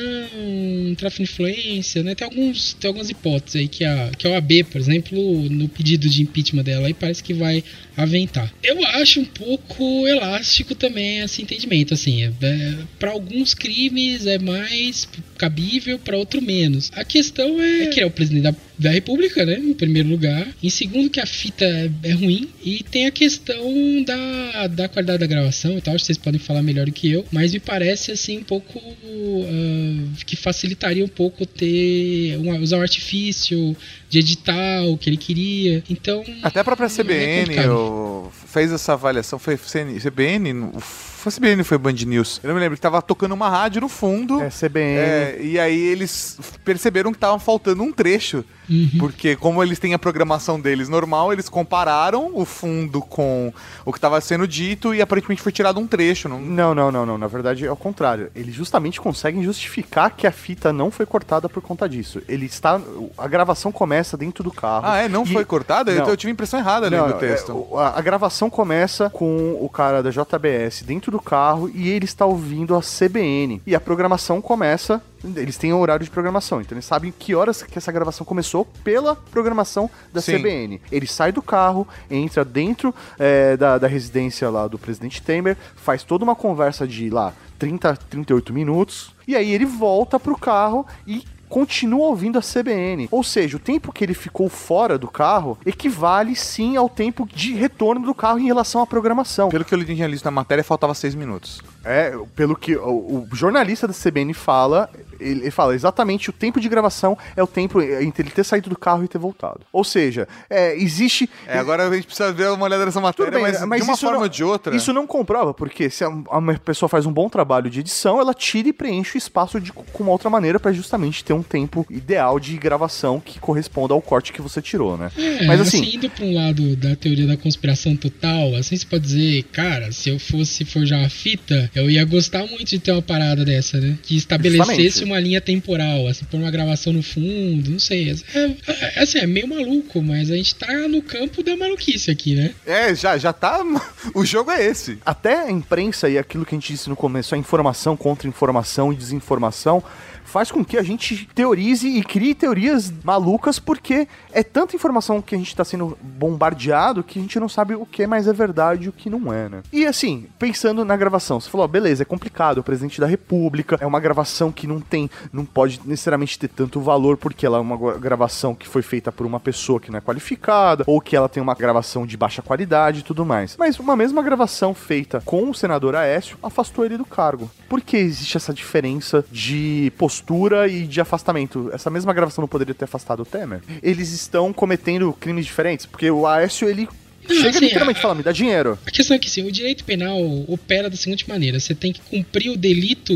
tráfico de influência, né? Tem, alguns, tem algumas hipóteses aí que a, que a OAB, por exemplo, no pedido de impeachment dela, aí parece que vai aventar. Eu acho um pouco elástico também esse entendimento, assim. É, é, para alguns crimes é mais cabível, para outro menos. A questão é que ele é o presidente da, da República, né? Em primeiro lugar. Em segundo, que a fita é, ruim. E tem a questão da, da qualidade da gravação e tal. Acho que vocês podem falar melhor do que eu. Mas me parece, assim, um pouco. ah, que facilitaria um pouco ter. um- usar um artifício de editar o que ele queria. Então. Até a própria é CBN o- fez essa avaliação, foi CBN, o- foi CBN ou foi Band News? Eu não me lembro que tava tocando uma rádio no fundo. É CBN. É, e aí eles perceberam que tava faltando um trecho. Uhum. Porque como eles têm a programação deles normal, eles compararam o fundo com o que estava sendo dito e aparentemente foi tirado um trecho. Não... Não, não, não, não. Na verdade é o contrário. Eles justamente conseguem justificar que a fita não foi cortada por conta disso. Ele está. A gravação começa dentro do carro. Ah, é? Não E- foi cortada? Não. Eu tive a impressão errada Não, texto. é, o- a, a gravação começa com o cara da JBS dentro do carro e ele está ouvindo a CBN. E a programação começa. Eles têm um horário de programação, então eles sabem que horas que essa gravação começou pela programação da Sim. CBN. Ele sai do carro, entra dentro é, da, da residência lá do presidente Temer, faz toda uma conversa de lá 30, 38 minutos, e aí ele volta pro carro e continua ouvindo a CBN. Ou seja, o tempo que ele ficou fora do carro equivale sim ao tempo de retorno do carro em relação à programação. Pelo que eu li listo na matéria, faltava seis minutos. É, pelo que o, o jornalista da CBN fala, ele, fala exatamente o tempo de gravação é o tempo entre ele ter saído do carro e ter voltado. Ou seja, é, existe. É, agora a gente precisa ver uma olhada nessa matéria, bem, mas, de uma forma ou de outra. Isso não comprova, porque se a- uma pessoa faz um bom trabalho de edição, ela tira e preenche o espaço de, com uma outra maneira para justamente ter um tempo ideal de gravação que corresponda ao corte que você tirou, né? É, Mas assim, assim, indo pra um lado da teoria da conspiração total, assim você pode dizer, cara, se eu fosse forjar uma fita, eu ia gostar muito de ter uma parada dessa, né? Que estabelecesse Justamente. Uma linha temporal, assim, pôr uma gravação no fundo, não sei. É, é, assim, é meio maluco, mas a gente tá no campo da maluquice aqui, né? É, já, já tá. [laughs] O jogo é esse. até a imprensa e aquilo que a gente disse no começo, a informação contra informação e desinformação, faz com que a gente teorize e crie teorias malucas, porque é tanta informação que a gente tá sendo bombardeado que a gente não sabe o que mais é verdade e o que não é, né? E assim, pensando na gravação, você falou, beleza, é complicado, é o presidente da república, é uma gravação que não tem, não pode necessariamente ter tanto valor, porque ela é uma gra- gravação que foi feita por uma pessoa que não é qualificada, ou que ela tem uma gravação de baixa qualidade e tudo mais. Mas uma mesma gravação feita com o senador Aécio afastou ele do cargo. Por que existe essa diferença de postura e de afastamento? Essa mesma gravação não poderia ter afastado o Temer? Eles estão cometendo crimes diferentes, porque o Aécio, ele Não, Chega assim, literalmente a- e fala, me dá dinheiro. A questão é que sim, o direito penal opera da seguinte maneira: você tem que cumprir o delito,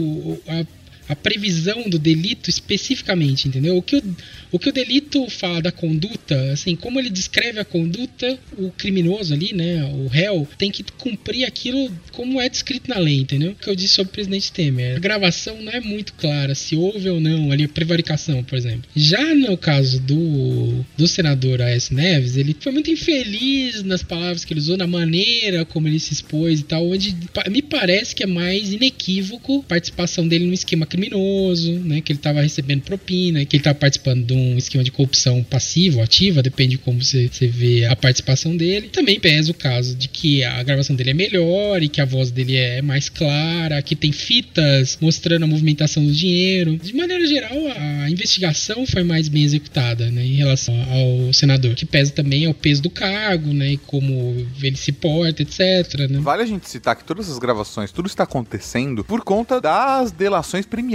a, a previsão do delito especificamente, entendeu? O que o, o que o delito fala da conduta, assim, como ele descreve a conduta, o criminoso ali, né, o réu, tem que cumprir aquilo como é descrito na lei, entendeu? O que eu disse sobre o presidente Temer. A gravação não é muito clara se houve ou não ali a prevaricação, por exemplo. Já no caso do, do senador A.S. Neves, ele foi muito infeliz nas palavras que ele usou, na maneira como ele se expôs e tal, onde me parece que é mais inequívoco a participação dele num esquema criminoso, né, que ele estava recebendo propina, que ele estava participando de um esquema de corrupção passiva ou ativa, depende de como você, você vê a participação dele. Também pesa o caso de que a gravação dele é melhor e que a voz dele é mais clara, que tem fitas mostrando a movimentação do dinheiro. De maneira geral, a investigação foi mais bem executada, né, em relação ao senador. Que pesa também o peso do cargo, né, e como ele se porta, etc, né. Vale a gente citar que todas essas gravações, tudo está acontecendo por conta das delações premiadas.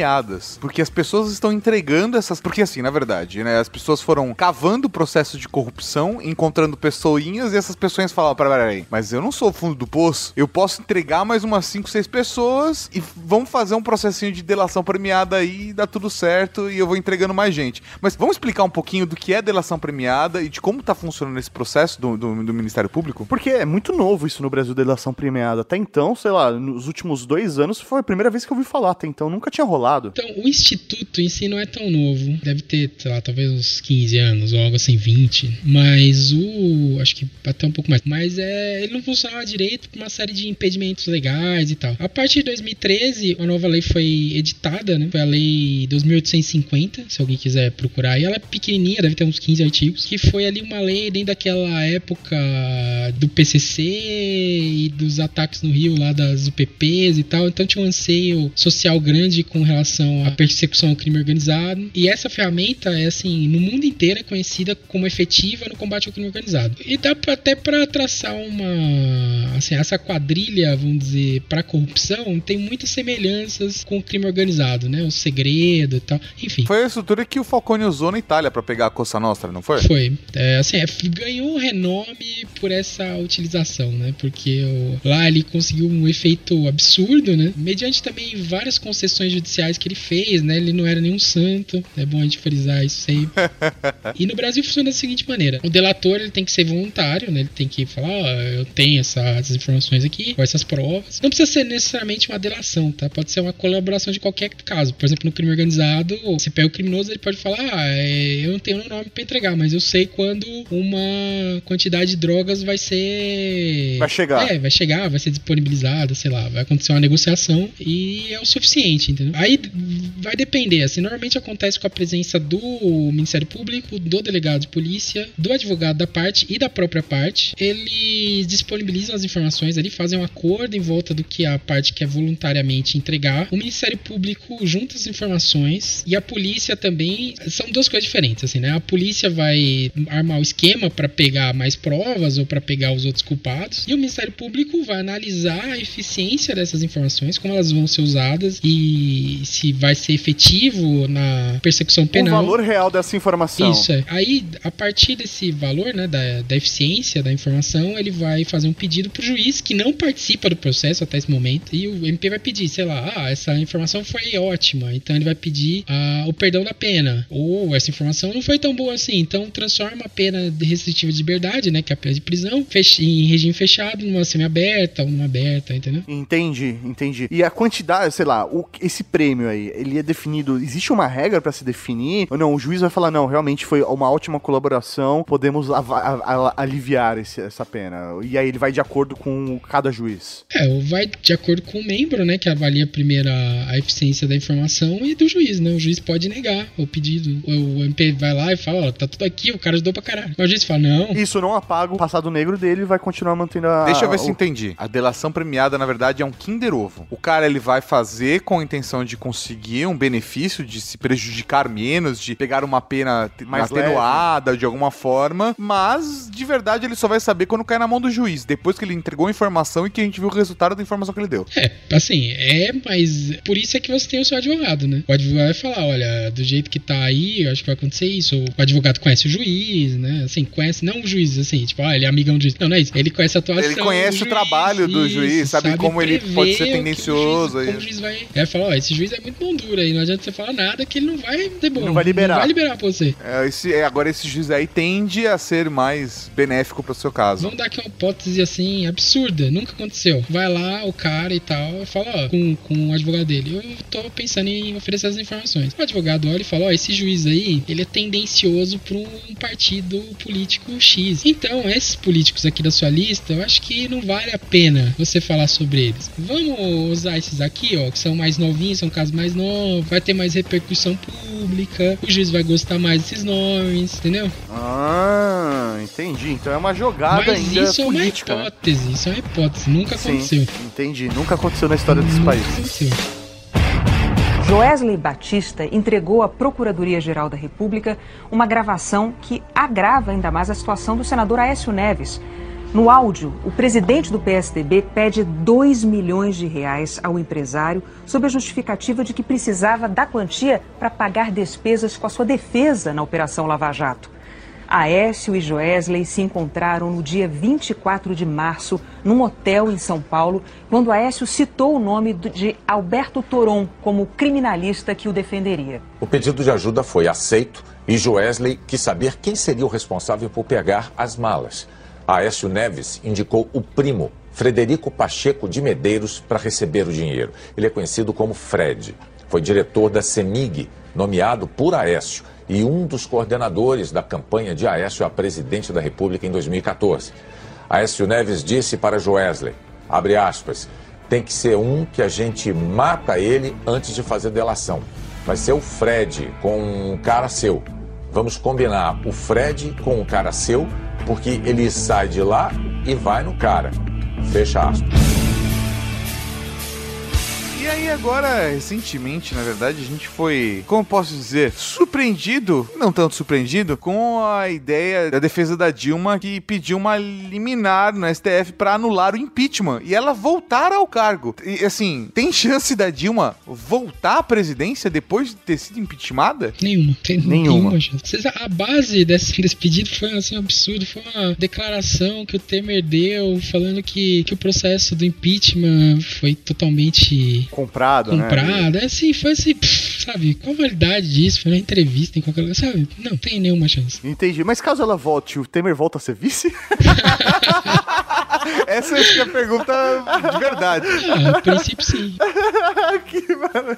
Porque as pessoas estão entregando essas. Porque, assim, na verdade, né? As pessoas foram cavando o processo de corrupção, encontrando pessoinhas, e essas pessoas falavam: peraí, peraí, mas eu não sou o fundo do poço. Eu posso entregar mais umas 5, 6 pessoas e vamos fazer um processinho de delação premiada aí, dá tudo certo e eu vou entregando mais gente. Mas vamos explicar um pouquinho do que é delação premiada e de como tá funcionando esse processo do, do, do Ministério Público? Porque é muito novo isso no Brasil, delação premiada. Até então, sei lá, nos últimos dois anos foi a primeira vez que eu ouvi falar. Até então nunca tinha rolado. Então, o instituto em si não é tão novo. Deve ter, sei lá, talvez uns 15 anos ou algo assim, 20. Mas o. Acho que até um pouco mais. Mas é, ele não funcionava direito por uma série de impedimentos legais e tal. A partir de 2013, a nova lei foi editada, né? Foi a lei 2850, se alguém quiser procurar. E ela é pequenininha, deve ter uns 15 artigos. Que foi ali uma lei dentro daquela época do PCC e dos ataques no Rio lá das UPPs e tal. Então tinha um anseio social grande com relação à persecução ao crime organizado. E essa ferramenta é assim, no mundo inteiro é conhecida como efetiva no combate ao crime organizado. E dá pra, até para traçar uma assim, essa quadrilha, vamos dizer, para corrupção, tem muitas semelhanças com o crime organizado, né? O segredo e tal. Enfim. Foi a estrutura que o Falcone usou na Itália pra pegar a Costa Nostra, não foi? Foi. É, assim, é, ganhou renome por essa utilização, né? Porque o- lá ele conseguiu um efeito absurdo, né? Mediante também várias concessões judiciais que ele fez, né? Ele não era nenhum santo. É bom a gente frisar isso sempre. [laughs] e no Brasil funciona da seguinte maneira: o delator ele tem que ser voluntário, né? Ele tem que falar, ó, eu tenho essa- essas informações aqui, com essas provas. Não precisa ser necessariamente uma delação, tá? Pode ser uma colaboração de qualquer caso. Por exemplo, no crime organizado, você pega o criminoso, ele pode falar, ah, é, eu não tenho um nome pra entregar, mas eu sei quando uma quantidade de drogas vai ser. Vai chegar. É, vai chegar, vai ser disponibilizada, sei lá, vai acontecer uma negociação e é o suficiente, entendeu? Aí vai depender, assim, normalmente acontece com a presença do Ministério Público, do delegado de polícia, do advogado da parte e da própria parte. Eles disponibilizam as informações ali, fazem um acordo em volta do que a parte quer voluntariamente entregar. O Ministério Público junta as informações e a polícia também. São duas coisas diferentes, assim, né? A polícia vai armar o esquema para pegar mais provas ou para pegar os outros culpados. E o Ministério Público vai analisar a eficiência dessas informações, como elas vão ser usadas e se vai ser efetivo na persecução O penal. valor real dessa informação. Isso é. Aí, a partir desse valor, né, da, da eficiência da informação, ele vai fazer um pedido pro juiz que não participa do processo até esse momento. E o MP vai pedir, sei lá, ah, essa informação foi ótima. Então ele vai pedir ah, o perdão da pena. Ou essa informação não foi tão boa assim. Então transforma a pena de restritiva de liberdade, né, que é a pena de prisão, em regime fechado, numa semi-aberta ou numa aberta, entendeu? Entendi, entendi. E a quantidade, sei lá, o- esse prêmio aí, ele é definido. Existe uma regra pra se definir? Ou não? O juiz vai falar, não, realmente foi uma ótima colaboração, podemos aliviar esse- essa pena. E aí ele vai de acordo com cada juiz. É, ou vai de acordo com o membro, né, que avalia primeiro a, a eficiência da informação e do juiz, né? O juiz pode negar o pedido. O, o MP vai lá e fala, ó, tá tudo aqui, o cara ajudou pra caralho. Mas o juiz fala, não. Isso não apaga o passado negro dele e vai continuar mantendo a. Deixa eu ver se o- entendi. A delação premiada, na verdade, é um Kinder Ovo. O cara ele vai fazer com a intenção de conseguir um benefício, de se prejudicar menos, de pegar uma pena Mais atenuada de alguma forma, mas de verdade ele só vai saber quando cai na mão do juiz. Depois que ele entregou informação e que a gente viu o resultado da informação que ele deu. É, assim, é, mas por isso é que você tem o seu advogado, né? O advogado vai falar, olha, do jeito que tá aí, eu acho que vai acontecer isso. O advogado conhece o juiz, né? Assim, conhece, não o juiz, assim, tipo, ah, ele é amigão do juiz. Não, não é isso. Ele conhece a atuação. Ele conhece do o trabalho do juiz, sabe como ele pode ser o que o tendencioso juiz- aí. Como o juiz vai. Ele fala, ó, esse juiz é muito mão dura aí, não adianta você falar nada que ele não vai ter bom. Não vai liberar. Não vai liberar pra você. É, esse- é, agora esse juiz aí tende a ser mais benéfico pro seu caso. Vamos dar aqui uma hipótese assim, absurda, nunca aconteceu. Vai lá o cara e tal, fala, ó, com, com o advogado dele, eu tô pensando em oferecer essas informações. O advogado olha e fala, ó, esse juiz aí, ele é tendencioso pra um partido político X. Então, esses políticos aqui da sua lista, eu acho que não vale a pena você falar sobre eles. Vamos usar esses aqui, ó, que são mais novinhos, são casos mais novos, vai ter mais repercussão pública, o juiz vai gostar mais desses nomes, entendeu? Ah, entendi. Então é uma jogada Mas ainda isso é uma política. né? hipótese, isso é uma hipótese, nunca aconteceu. Sim, entendi. Nunca aconteceu na história desse Nunca país. aconteceu. Joesley Batista entregou à Procuradoria-Geral da República uma gravação que agrava ainda mais a situação do senador Aécio Neves. No áudio, o presidente do PSDB pede 2 milhões de reais ao empresário sob a justificativa de que precisava da quantia para pagar despesas com a sua defesa na Operação Lava Jato. Aécio e Joesley se encontraram no dia 24 de março, num hotel em São Paulo, quando Aécio citou o nome de Alberto Toron como criminalista que o defenderia. O pedido de ajuda foi aceito e Joesley quis saber quem seria o responsável por pegar as malas. Aécio Neves indicou o primo, Frederico Pacheco de Medeiros, para receber o dinheiro. Ele é conhecido como Fred. Foi diretor da CEMIG, nomeado por Aécio, e um dos coordenadores da campanha de Aécio a presidente da República em 2014. Aécio Neves disse para Joesley, abre aspas, tem que ser um que a gente mata ele antes de fazer delação. Vai ser o Fred com um cara seu. Vamos combinar o Fred com um cara seu, porque ele sai de lá e vai no cara. Fecha aspas. E aí agora, recentemente, na verdade, a gente foi, como posso dizer, surpreendido, não tanto surpreendido, com a ideia da defesa da Dilma que pediu uma liminar no STF para anular o impeachment e ela voltar ao cargo. E assim, tem chance da Dilma voltar à presidência depois de ter sido impeachmentada? Nenhuma. Tem Nenhuma. nenhuma chance. A base desse, desse pedido foi assim, um absurdo. Foi uma declaração que o Temer deu falando que, que o processo do impeachment foi totalmente Comprado, né? comprado. É assim, foi assim, pff, sabe? Qual a validade disso? Foi uma entrevista em qualquer lugar, sabe? Não tem nenhuma chance. Entendi. Mas caso ela volte, o Temer volta a ser vice? [laughs] Essa é a pergunta de verdade. Ah, a princípio sim. [laughs] que mano.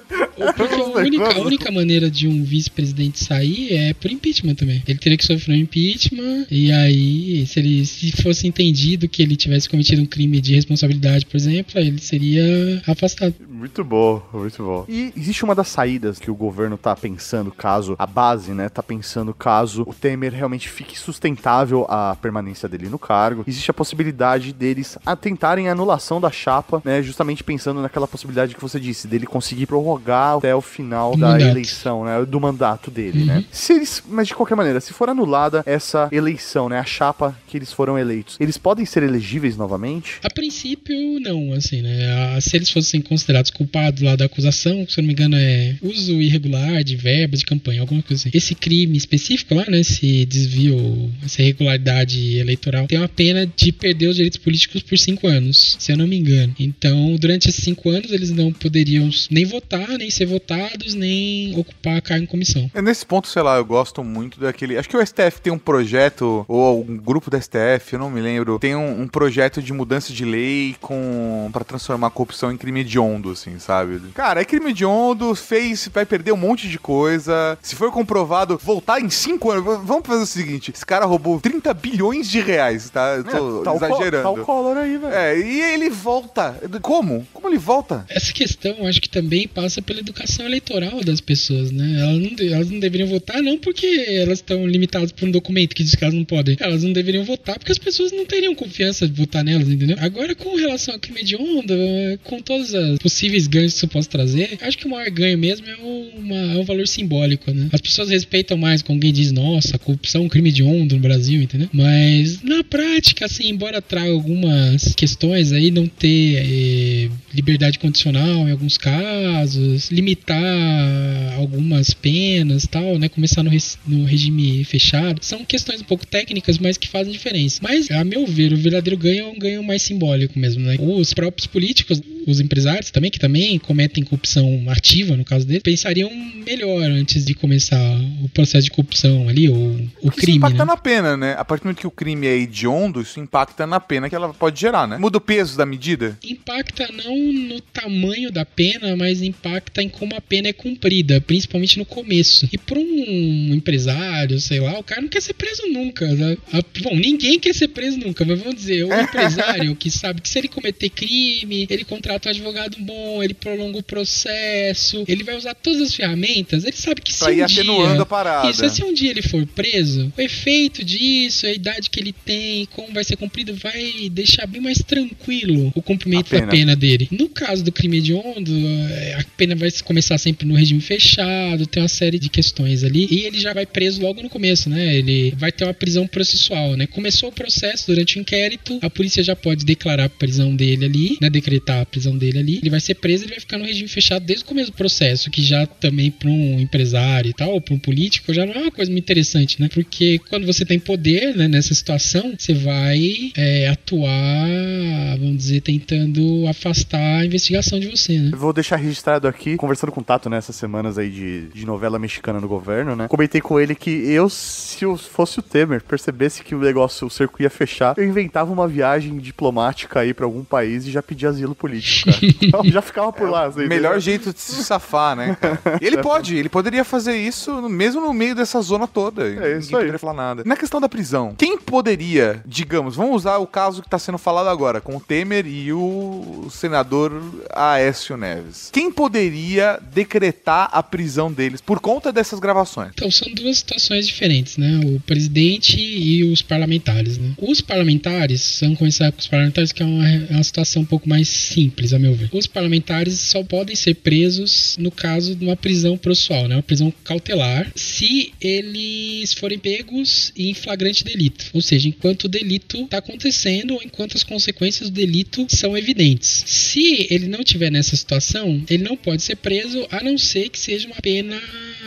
Porque a única, a única maneira de um vice-presidente sair é por impeachment também. Ele teria que sofrer um impeachment, e aí, se ele se fosse entendido que ele tivesse cometido um crime de responsabilidade, por exemplo, aí ele seria afastado. Muito bom, muito bom. E existe uma das saídas que o governo tá pensando caso, a base, né, tá pensando caso o Temer realmente fique sustentável a permanência dele no cargo. Existe a possibilidade deles tentarem a anulação da chapa, né, justamente pensando naquela possibilidade que você disse, dele conseguir prorrogar até o final Do da mandato. eleição, né, do mandato dele, Uhum. né. Se eles, mas de qualquer maneira, se for anulada essa eleição, né, a chapa que eles foram eleitos, eles podem ser elegíveis novamente? A princípio, não, assim, né? Se eles fossem considerados culpados lá da acusação, se eu não me engano, é uso irregular de verbas de campanha, alguma coisa assim. Esse crime específico lá, né? Esse desvio, essa irregularidade eleitoral, tem uma pena de perder os direitos políticos por cinco anos, se eu não me engano. Então, durante esses cinco anos, eles não poderiam nem votar, nem ser votados, nem ocupar cargo em comissão. É, Nesse ponto, sei lá, eu gosto muito daquele. Acho que o STF tem um projeto, ou um grupo do STF, eu não me lembro, tem um, um projeto de mudança de lei com para transformar a corrupção em crime hediondo, assim, sabe? Cara, é crime hediondo, fez, vai perder um monte de coisa. Se for comprovado, voltar em cinco anos. v- Vamos fazer o seguinte: esse cara roubou 30 bilhões de reais, tá? Eu tô É, tá o exagerando. Tá o Collor aí, velho. É, e ele volta. Como? Como ele volta? Essa questão, acho que também passa pela educação eleitoral das pessoas, né? Elas não, de- elas não deveriam votar não porque elas estão limitadas por um documento que diz que elas não podem. Elas não deveriam votar porque as pessoas não teriam confiança de votar nelas, entendeu? Agora, com relação ao crime de onda, eh, com todos os possíveis ganhos que isso possa trazer, acho que o maior ganho mesmo é, uma- é um valor simbólico, né? As pessoas respeitam mais quando alguém diz, nossa, corrupção é um crime de onda no Brasil, entendeu? Mas, na prática, assim, embora traga alguma algumas questões aí, não ter eh, liberdade condicional em alguns casos, limitar algumas penas tal, né? Começar no, no regime fechado. São questões um pouco técnicas, mas que fazem diferença. Mas, a meu ver, o verdadeiro ganho é um ganho mais simbólico mesmo, né? Os próprios políticos, os empresários também, que também cometem corrupção ativa, no caso dele, pensariam melhor antes de começar o processo de corrupção ali, ou o crime, isso impacta né? na pena, né? A partir do momento que o crime é hediondo, isso impacta na pena que ela pode gerar, né? Muda o peso da medida? Impacta não no tamanho da pena, mas impacta em como a pena é cumprida, principalmente no começo. E para um empresário, sei lá, o cara não quer ser preso nunca. né? A- bom, ninguém quer ser preso nunca, mas vamos dizer, o [laughs] empresário que sabe que se ele cometer crime, ele contrata um advogado bom, ele prolonga o processo, ele vai usar todas as ferramentas, ele sabe que se Pra um dia, a parada. Isso, se um dia ele for preso, o efeito disso, a idade que ele tem, como vai ser cumprido, vai deixar bem mais tranquilo o cumprimento A da pena. pena dele. No caso do crime hediondo, eh, a pena vai começar sempre no regime fechado, tem uma série de questões ali, e ele já vai preso logo no começo, né? Ele vai ter uma prisão processual, né? Começou o processo durante o inquérito, a polícia já pode declarar a prisão dele ali, né? Decretar a prisão dele ali, ele vai ser preso, ele vai ficar no regime fechado desde o começo do processo, que já também para um empresário e tal, ou para um político, já não é uma coisa muito interessante, né? Porque quando você tem poder, né, nessa situação, você vai é, atuar, vamos dizer, tentando afastar a investigação de você, né? Eu vou deixar registrado aqui, conversando com o Tato nessas semanas aí de, de novela mexicana no governo, né? Comentei com ele que eu, se eu fosse o Temer, percebesse que o negócio, o cerco ia fechar, eu inventava uma viagem diplomática aí pra algum país e já pedia asilo político, cara. [laughs] Então já ficava por lá. assim, Melhor entendeu? jeito de se safar, né? cara? E ele pode, ele poderia fazer isso mesmo no meio dessa zona toda. É isso aí. poderia falar nada. Na questão da prisão, quem poderia, digamos, vamos usar o caso que está sendo falado agora, com o Temer e o senador Aécio Neves. Quem poderia decretar a prisão deles por conta dessas gravações? Então, são duas situações diferentes, né? O presidente e os parlamentares, né? Os parlamentares, vamos começar com os parlamentares, que é uma, é uma situação um pouco mais simples, a meu ver. Os parlamentares só podem ser presos no caso de uma prisão processual, né? Uma prisão cautelar, se eles forem pegos em flagrante delito. Ou seja, enquanto o delito está acontecendo ou enquanto as consequências do delito são evidentes. Se ele não tiver nessa situação, ele não pode ser preso, a não ser que seja uma pena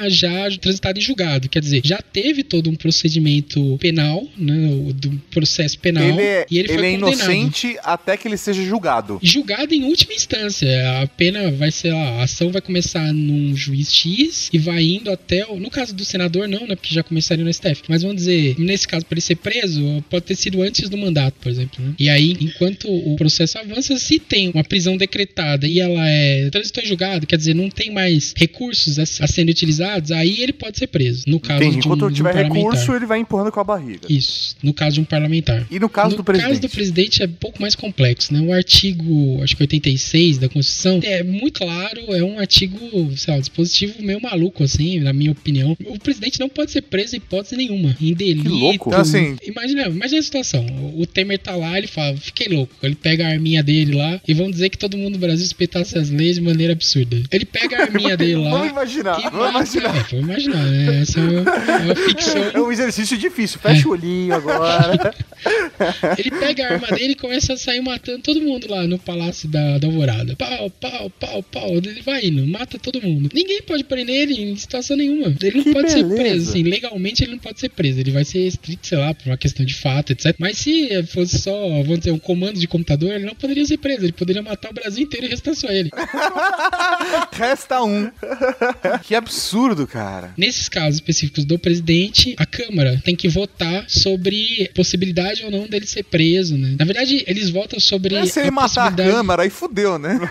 já transitada em julgado. Quer dizer, já teve todo um procedimento penal, né, do processo penal, Ele é, e ele foi ele é condenado. inocente até que ele seja julgado. Julgado em última instância. A pena vai ser lá, a ação vai começar num juiz X e vai indo até. o- No caso do senador, não, né? Porque já começaria no STF. Mas vamos dizer, nesse caso, para ele ser preso, pode ter sido antes do mandato, por exemplo. né? E aí, enquanto o processo avança, se tem uma prisão decretada e ela é transitou em julgado, quer dizer, não tem mais recursos a, a serem utilizados, aí ele pode ser preso. No caso Entendi. de Enquanto um, um tiver parlamentar. recurso, ele vai empurrando com a barriga. Isso, no caso de um parlamentar. E no caso no do presidente? caso do presidente é um pouco mais complexo, né? O artigo, acho que 86 da Constituição é muito claro, é um artigo, sei lá, um dispositivo meio maluco, assim, na minha opinião. O presidente não pode ser preso em hipótese nenhuma, em delito. louco. Então, assim- Imagina, imagina a situação. O Temer tá lá, ele fala, fiquei louco. Ele pega a arminha dele lá e vão dizer que todo mundo no Brasil respeitasse as leis de maneira absurda. Ele pega a arminha dele [laughs] lá. Vamos imaginar, vamos mata- imaginar. É, vamos imaginar, né? Essa é uma, é uma ficção. É um exercício difícil. Fecha o olhinho agora. [laughs] Ele pega a arma dele e começa a sair matando todo mundo lá no Palácio da, da Alvorada. Pau, pau, pau, pau. Ele vai indo, mata todo mundo. Ninguém pode prender ele em situação nenhuma. Ele não Que pode ser beleza. preso, assim. Legalmente ele não pode ser preso. Ele vai ser restrito, sei lá, por uma questão de fato, etc. Mas se fosse só, vamos dizer, um comando de computador, ele não poderia ser preso. Ele poderia matar o Brasil inteiro e restar só ele. [laughs] Resta um. [laughs] que absurdo, cara. Nesses casos específicos do presidente, a Câmara tem que votar sobre possibilidade ou não dele ser preso, né? Na verdade, eles votam sobre É, se ele a matar a. Câmara, aí fudeu, né?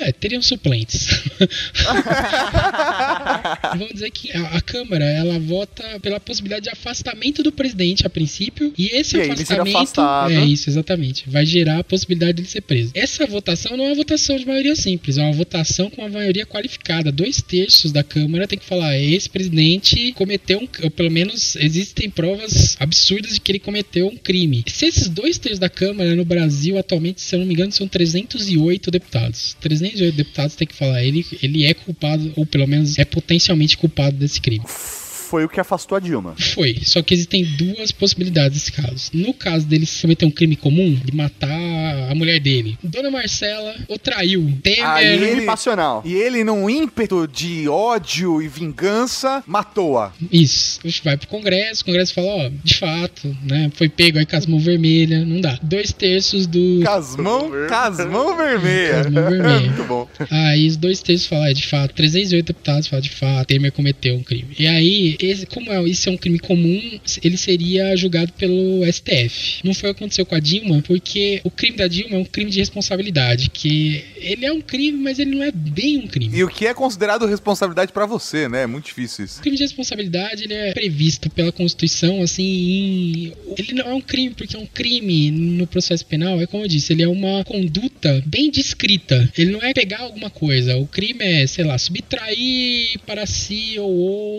É, teriam suplentes. [laughs] Vamos dizer que a, a Câmara ela vota pela possibilidade de afastamento do presidente a princípio e esse E ele afastamento é isso exatamente vai gerar a possibilidade dele ser preso. Essa votação não é uma votação de maioria simples, é uma votação com uma maioria qualificada. Dois terços da Câmara tem que falar esse presidente cometeu um, ou pelo menos existem provas absurdas de que ele cometeu um crime. Se esses dois terços da Câmara no Brasil atualmente, se eu não me engano, são 308 deputados. 308 deputados tem que falar ele ele é culpado ou pelo menos é potencialmente culpado desse crime. Foi o que afastou a Dilma. Foi, só que existem duas possibilidades nesse caso. No caso dele cometer um crime comum, de matar a mulher dele, Dona Marcela o traiu. Temer. Aí Crime ele- passional. E ele, num ímpeto de ódio e vingança, matou-a. Isso. Vai pro Congresso, o Congresso fala, ó, de fato, né? Foi pego aí com as mãos vermelhas, não dá. Dois terços do. Casmão, casmão vermelha. Casmão [laughs] vermelha. Muito bom. Aí os dois terços falam, é de fato, 308 deputados falam, de fato, Temer cometeu um crime. E aí, esse- como é- isso é um crime comum, ele seria julgado pelo STF. Não foi o que aconteceu com a Dilma, porque o crime da Dilma é um crime de responsabilidade, que ele é um crime, mas ele não é bem um crime. E o que é considerado responsabilidade pra você, né? É muito difícil isso. O crime de responsabilidade ele é previsto pela Constituição, assim, em- ele não é um crime, porque é um crime no processo penal, é como eu disse, ele é uma conduta bem descrita. Ele não é pegar alguma coisa. O crime é, sei lá, subtrair para si ou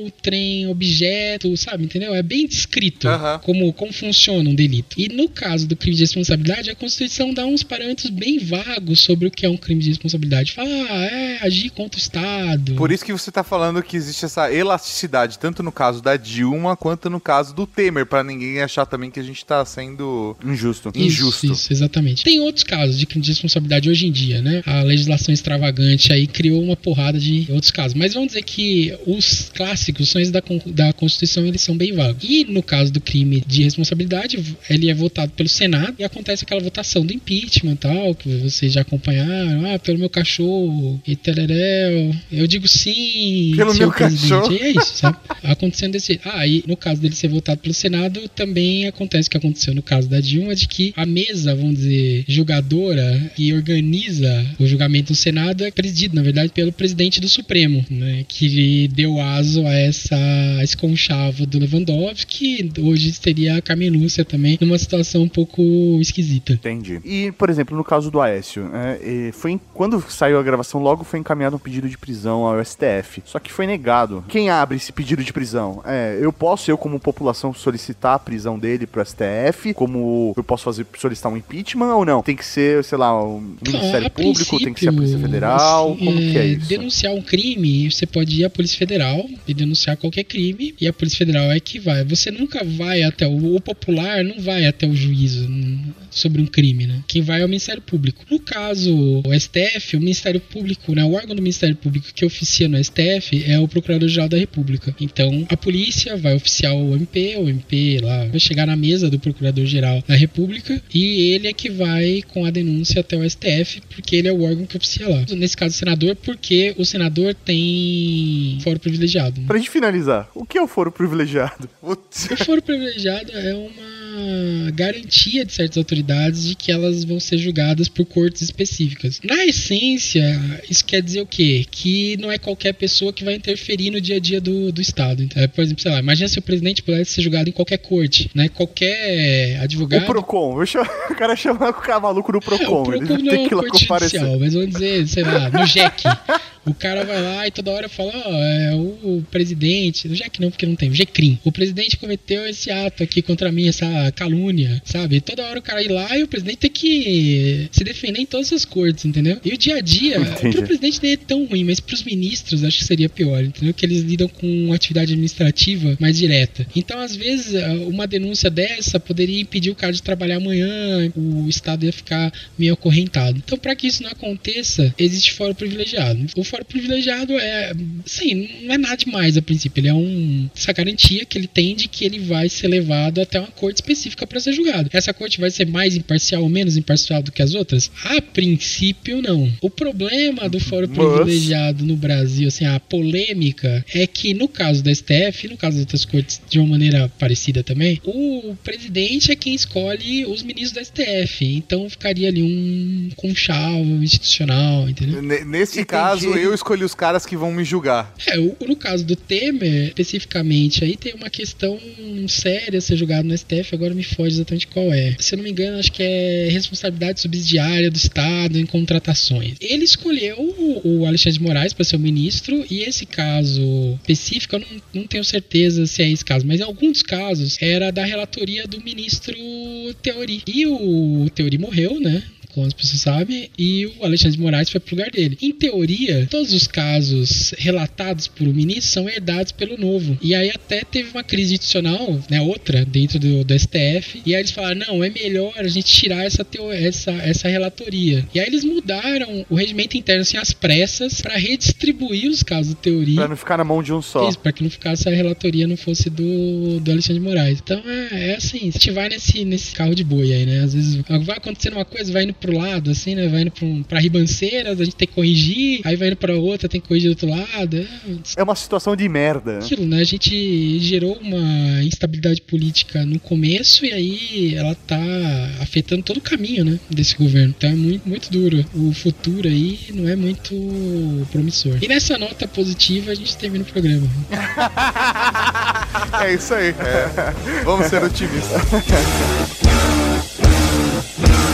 outrem objeto, sabe? Entendeu? É bem descrito Aham. como, como funciona um delito. E no caso do crime de responsabilidade, a Constituição dá uns parâmetros bem vagos sobre o que é um crime de responsabilidade. Fala, ah, é agir contra o Estado. Por isso que você tá falando que existe essa elasticidade, tanto no caso da Dilma quanto no caso do Temer, pra ninguém achar também que a gente tá sendo Injusto. injusto. Isso, isso, exatamente. Tem outros casos de crime de responsabilidade hoje em dia, né? A legislação extravagante aí criou uma porrada de outros casos. Mas vamos dizer que os clássicos, os sonhos da, Con- da Constituição, eles são bem vagos. E no caso do crime de responsabilidade, ele é votado pelo Senado e acontece aquela votação do impeachment e tal, que vocês já acompanharam. Ah, pelo meu cachorro e tereréu. Eu digo sim, Pelo meu presidente. cachorro. E é isso, sabe? [laughs] Acontecendo desse. Ah, e no caso dele ser votado pelo Senado, também acontece o que aconteceu no caso da Dilma, de que a mesa, vamos dizer, julgadora que organiza o julgamento do Senado é presidida, na verdade, pelo presidente do Supremo, né? Que deu aso a essa a esse conchavo do Lewandowski, hoje seria a Carmen Lúcia também, numa situação um pouco esquisita. Entendi. E, por exemplo, no caso do Aécio, é, e foi em- quando saiu a gravação, logo foi encaminhado um pedido de prisão ao STF. Só que foi negado. Quem abre esse pedido de prisão? É, eu posso, eu como população, solicitar a prisão dele pro STF? Como eu posso fazer solicitar um impeachment ou não? Tem que ser, sei lá, o Ministério a Público, tem que ser a Polícia princípio, Federal? assim, como que é isso? Denunciar um crime, você pode ir à Polícia Federal e denunciar qualquer crime, e a Polícia Federal é que vai. Você nunca vai até o, o popular, não vai até o juízo hum, sobre um crime, né? Quem vai é o Ministério Público. No caso, o STF, o Ministério Público, né, o órgão do Ministério Público que oficia no STF é o Procurador-Geral da República. Então, a polícia vai oficiar o MP, o MP lá vai chegar na mesa do Procurador-Geral da República e ele é que vai com a denúncia até o STF, porque ele é o órgão que oficia lá. Nesse caso, o senador, porque o senador tem foro privilegiado. Pra gente finalizar, o que é o foro privilegiado? O foro privilegiado é uma garantia de certas autoridades de que elas vão ser julgadas por cortes específicas. Na essência, isso quer dizer o quê? Que não é qualquer pessoa que vai interferir no dia a dia do, do Estado. Então, por exemplo, sei lá, imagina se o presidente pudesse ser julgado em qualquer corte, né? Qualquer O advogado. Procon. Eu chamo- [laughs] o cara chama o maluco do É, Procon. o Ele Procon não é que lá comparecer. mas vamos dizer, sei lá, no JEC. O cara vai lá e toda hora fala, ó, é, o presidente, no JEC não, porque não tem, o GCRIM. O presidente cometeu esse ato aqui contra mim, essa calúnia, sabe? Toda hora o cara ir lá e o presidente tem que se defender em todas as cortes, entendeu? E o dia a dia, [laughs] Entendi. pro presidente nem é tão ruim, mas pros ministros acho que seria pior, entendeu? Que eles lidam com atividade administrativa mais direta. Então, às vezes, uma denúncia dessa poderia impedir o cara de trabalhar amanhã, o Estado ia ficar meio acorrentado. Então, para que isso não aconteça, existe fórum privilegiado. O fórum privilegiado é, sim, não é nada demais a princípio. Ele é um, essa garantia que ele tem de que ele vai ser levado até uma corte específica para ser julgado. Essa corte vai ser mais imparcial ou menos imparcial do que as outras? A princípio, não. O problema do fórum Mas- privilegiado no Brasil, assim, a polêmica, é que no caso da STF, no caso das outras cortes de uma maneira parecida também, o presidente é quem escolhe os ministros da STF. Então ficaria ali um conchavo institucional, entendeu? N- Nesse Entendi. caso, eu escolhi os caras que vão me julgar. É, o- no caso do Temer, especificamente, aí tem uma questão séria a ser julgada no STF, agora me foge exatamente qual é. Se eu não me engano, acho que é responsabilidade subsidiária do Estado em contratações. Ele escolheu o Alexandre de Moraes para ser o ministro, e esse caso específico, eu não, não tenho certeza se é esse caso, mas em alguns casos era da relatoria do ministro Teori. E o Teori morreu, né? Como as pessoas sabem, e o Alexandre de Moraes foi pro lugar dele. Em teoria, todos os casos relatados por o ministro são herdados pelo novo. E aí até teve uma crise institucional, né, outra, dentro do, do STF, e aí eles falaram, não, é melhor a gente tirar essa, teo, essa, essa relatoria. E aí eles mudaram o regimento interno, assim, às pressas, para redistribuir os casos de teoria. Pra não ficar na mão de um só. Isso, pra que não ficasse a relatoria não fosse do, do Alexandre de Moraes. Então é, é assim, a gente vai nesse, nesse carro de boi aí, né? Às vezes vai acontecendo uma coisa, vai indo pro lado, assim, né? Vai indo pra, um, pra ribanceiras, a gente tem que corrigir, aí vai indo pra outra, tem que corrigir do outro lado. É, É uma situação de merda. aquilo, né? A gente gerou uma instabilidade política no começo e aí ela tá afetando todo o caminho, né? Desse governo. Então é muito, muito duro. O futuro aí não é muito promissor. E nessa nota positiva a gente termina o programa. [laughs] É isso aí. É. Vamos ser otimistas. [laughs]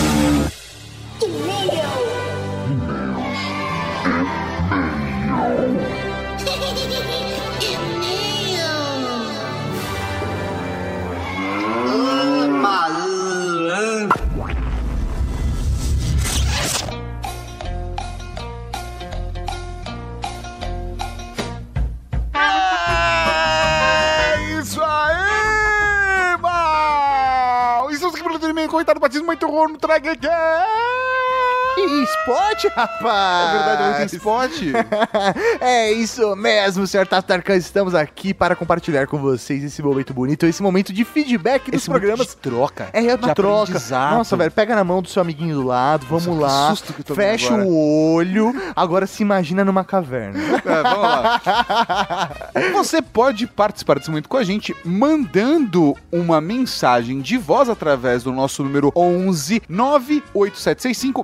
batismo muito ruim no Trageek. E spot, rapaz! É verdade, hoje tem [laughs] spot. é isso mesmo, senhor Tatarkan. Estamos aqui para compartilhar com vocês esse momento bonito, esse momento de feedback dos Esse programa programas. de troca. É, é uma troca. Nossa, velho, pega na mão do seu amiguinho do lado, vamos Nossa, que lá. susto que eu tô fecha agora. o olho, agora se imagina numa caverna. [laughs] É, vamos lá. [laughs] Você pode participar desse momento com a gente mandando uma mensagem de voz através do nosso número 11 98765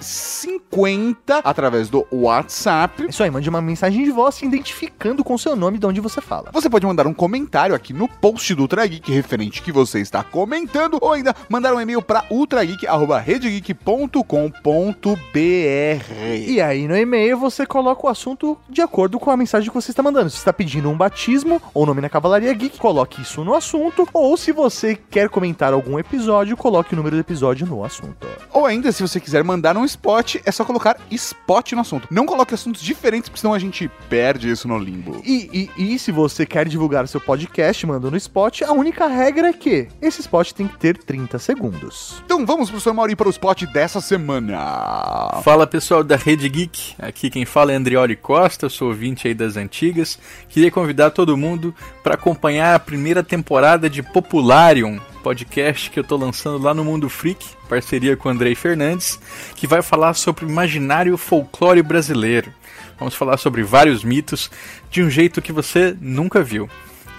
6950 através do WhatsApp. Isso aí, mande uma mensagem de voz se identificando com seu nome e de onde você fala. Você pode mandar um comentário aqui no post do Ultra Geek referente que você está comentando ou ainda mandar um e-mail para ultrageek@redegeek.com.br. E aí no e-mail você coloca o assunto de acordo com a mensagem que você está mandando. Se está pedindo um batismo ou nome na Cavalaria Geek, coloque isso no assunto. Ou se você quer comentar algum episódio, coloque o número do episódio no assunto. Ou ainda, se você quiser mandar um spot, é só colocar spot no assunto. Não coloque assuntos diferentes, porque senão a gente perde isso no limbo. E, e, e se você quer divulgar seu podcast mandando spot, a única regra é que esse spot tem que ter 30 segundos. Então vamos, professor Mauri, para o spot dessa semana. Fala pessoal da Rede Geek, aqui quem fala é Andrioli Costa, sou ouvinte aí das antigas. Queria convidar todo mundo para acompanhar a primeira temporada de Popularium, podcast que eu tô lançando lá no Mundo Freak, parceria com Andrei Fernandes, que vai falar sobre o imaginário folclore brasileiro. Vamos falar sobre vários mitos de um jeito que você nunca viu.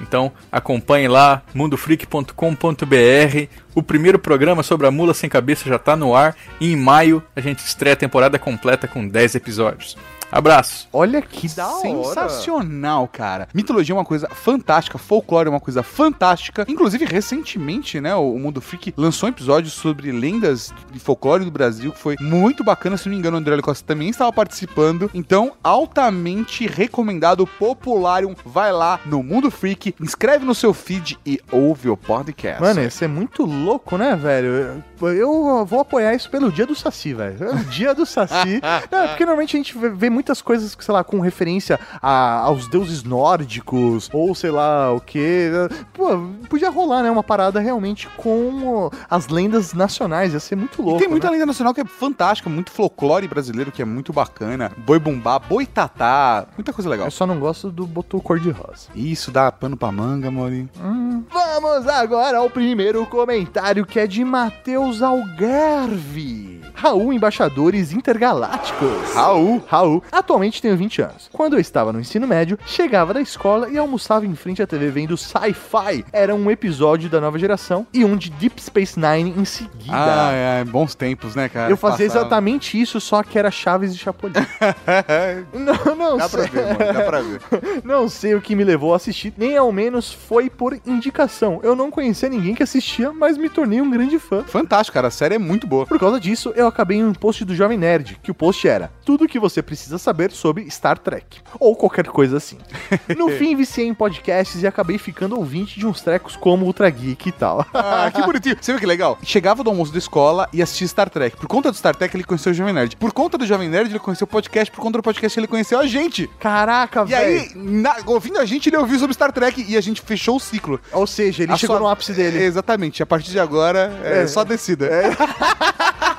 Então acompanhe lá mundofreak.com.br. O primeiro programa sobre a mula sem cabeça já está no ar e em maio a gente estreia a temporada completa com 10 episódios. Abraço. Olha que da hora. Sensacional, cara. Mitologia é uma coisa fantástica, folclore é uma coisa fantástica. Inclusive, recentemente, né, o Mundo Freak lançou um episódio sobre lendas de folclore do Brasil, que foi muito bacana. Se não me engano, o André. Costa também estava participando. Então, altamente recomendado, Popularium. Vai lá no Mundo Freak, inscreve no seu feed e ouve o podcast. Mano, ia ser muito louco, né, velho? Eu, vou apoiar isso pelo dia do Saci, velho. É dia do Saci. Não, [laughs] porque normalmente a gente vê, muitas coisas, sei lá, com referência a- aos deuses nórdicos, ou sei lá o que. Pô, podia rolar, né? Uma parada realmente com as lendas nacionais. Ia ser muito E louco. tem muita né? lenda nacional que é fantástica, muito folclore brasileiro que é muito bacana. Boi bumbá, boi tatá, muita coisa legal. Eu só não gosto do botou cor-de-rosa. Isso dá pano pra manga, Mori. Vamos agora ao primeiro comentário que é de Matheus Algarve. Raul Embaixadores Intergalácticos. Raul. Raul. Atualmente tenho 20 anos. Quando eu estava no ensino médio, chegava da escola e almoçava em frente à TV vendo Sci-Fi. Era um episódio da nova geração e um de Deep Space Nine em seguida. Ah, é, bons tempos, né, cara? Eu fazia Passava. exatamente isso, só que era Chaves e Chapolin. [laughs] não, não Dá pra sei. ver, mano, dá pra ver. [laughs] Não sei o que me levou a assistir, nem ao menos foi por indicação. Eu não conhecia ninguém que assistia, mas me tornei um grande fã. Fantástico, cara. A série é muito boa. Por causa disso, eu acabei em um post do Jovem Nerd, que o post era tudo o que você precisa saber sobre Star Trek. Ou qualquer coisa assim. [laughs] No fim, viciei em podcasts e acabei ficando ouvinte de uns trecos como Ultra Geek e tal. Ah, que [laughs] bonitinho. Você viu que legal? Chegava do almoço da escola e assistia Star Trek. Por conta do Star Trek, ele conheceu o Jovem Nerd. Por conta do Jovem Nerd, ele conheceu o podcast. Por conta do podcast, ele conheceu a gente. Caraca, E velho. aí, na- ouvindo a gente, ele ouviu sobre Star Trek e a gente fechou o ciclo. Ou seja, ele A chegou sua- no ápice dele. É, exatamente. A partir de agora, é, É. só descida. [laughs]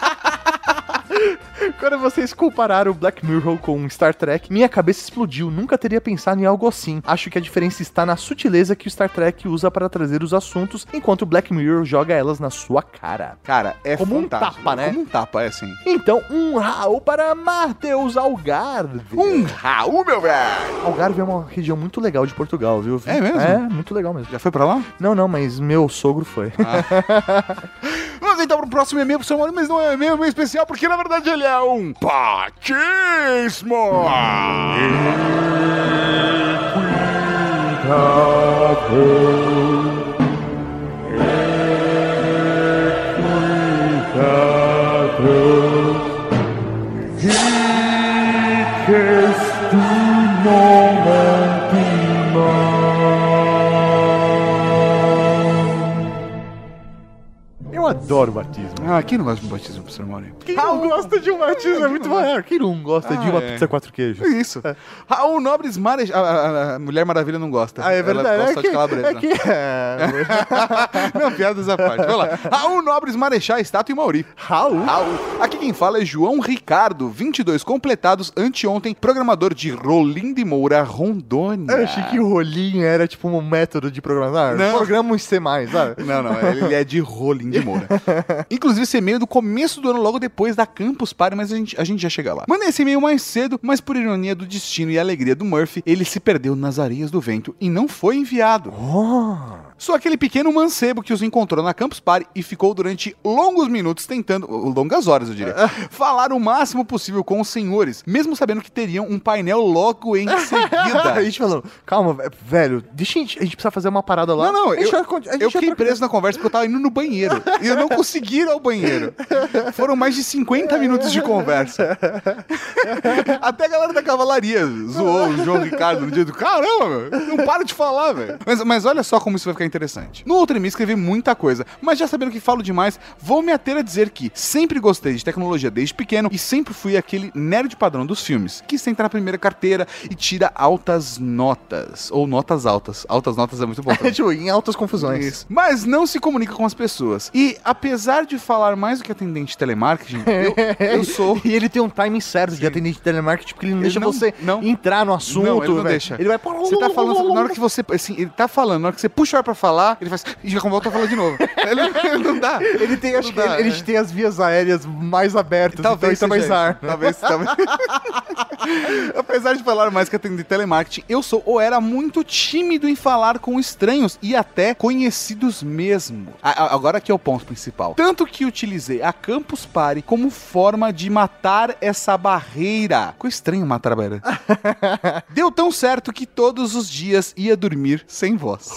Quando vocês compararam Black Mirror com Star Trek, minha cabeça explodiu. Nunca teria pensado em algo assim. Acho que a diferença está na sutileza que o Star Trek usa para trazer os assuntos, enquanto o Black Mirror joga elas na sua cara. Cara, é Como um fantástico. tapa, né? Como um tapa, é assim. Então, um Raul para Matheus Algarve. Um Raul, meu velho! Algarve é uma região muito legal de Portugal, viu? É mesmo? É, muito legal mesmo. Já foi pra lá? Não, não, mas meu sogro foi. [laughs] Vamos então pro próximo e-mail pro seu Maurício, mas não é um e-mail meio especial, porque na verdade ele é um patismo! Eu adoro batismo. Ah, quem não gosta de um batismo pro seu Maurício? Quem não gosta de um batismo? É muito maior. Quem não gosta de Ah, uma é. pizza quatro queijos? Isso. Raul Nobres Marechal. A, a- a Mulher Maravilha não gosta. Ah, é Ela verdade. gosta é de que, calabresa. é que é. [laughs] Não, piadas à parte. Vamos lá. Raul Nobres Marechal, Estátua e Mauri. Raul? Raul. Aqui quem fala é João Ricardo, 22 completados anteontem, programador de Rolim de Moura, Rondônia. Eu achei que o rolinho era tipo um método de programar. Não. Programa um C+, sabe? Não, não, ele é de Rolim de Moura. [laughs] [laughs] Inclusive, esse e-mail é do começo do ano, logo depois da Campus Party, mas a gente, a gente já chega lá. Mandei esse e-mail mais cedo, mas por ironia do destino e alegria do Murphy, ele se perdeu nas areias do vento e não foi enviado. Sou aquele pequeno mancebo que os encontrou na Campus Party e ficou durante longos minutos tentando, longas horas eu diria, [laughs] falar o máximo possível com os senhores, mesmo sabendo que teriam um painel logo em seguida. [laughs] a gente falando, calma, ve- velho, deixa a gente, a gente precisa fazer uma parada lá. Não, não, eu, vai- eu fiquei preso na conversa porque eu tava indo no banheiro. e eu não consegui ir ao banheiro. Foram mais de 50 minutos de conversa. [laughs] Até a galera da cavalaria zoou o João Ricardo no dia do. Caramba, meu, não para de falar, velho. Mas, mas olha só como isso vai ficar interessante. No outro e-mail escrevi muita coisa, mas já sabendo que falo demais, vou me ater a dizer que sempre gostei de tecnologia desde pequeno e sempre fui aquele nerd padrão dos filmes, que senta na primeira carteira e tira altas notas. Ou notas altas. Altas notas é muito bom. também. [laughs] tipo, em altas confusões. Isso. Mas não se comunica com as pessoas. E apesar de falar mais do que atendente de telemarketing, eu, [laughs] eu sou. E ele tem um timing certo de atendente de telemarketing, porque ele não Ele deixa não- você não. entrar no assunto. não, ele não velho. deixa. Ele vai. Você tá [laughs] falando, na hora que você. Assim, ele tá falando, na hora que você puxa o ar pra falar, ele faz. E já volta a falar de novo. [laughs] ele, não dá. Ele tem, acho Não que dá, ele, é. ele tem as vias aéreas mais abertas, Talvez então seja tá mais ar. Talvez, talvez. [laughs] Apesar de falar mais que atender de telemarketing, eu sou ou era muito tímido em falar com estranhos e até conhecidos mesmo. A- a- agora aqui é o ponto principal. Tanto que utilizei a Campus Party como forma de matar essa barreira. Ficou estranho matar a barreira. [laughs] Deu tão certo que todos os dias ia dormir sem voz.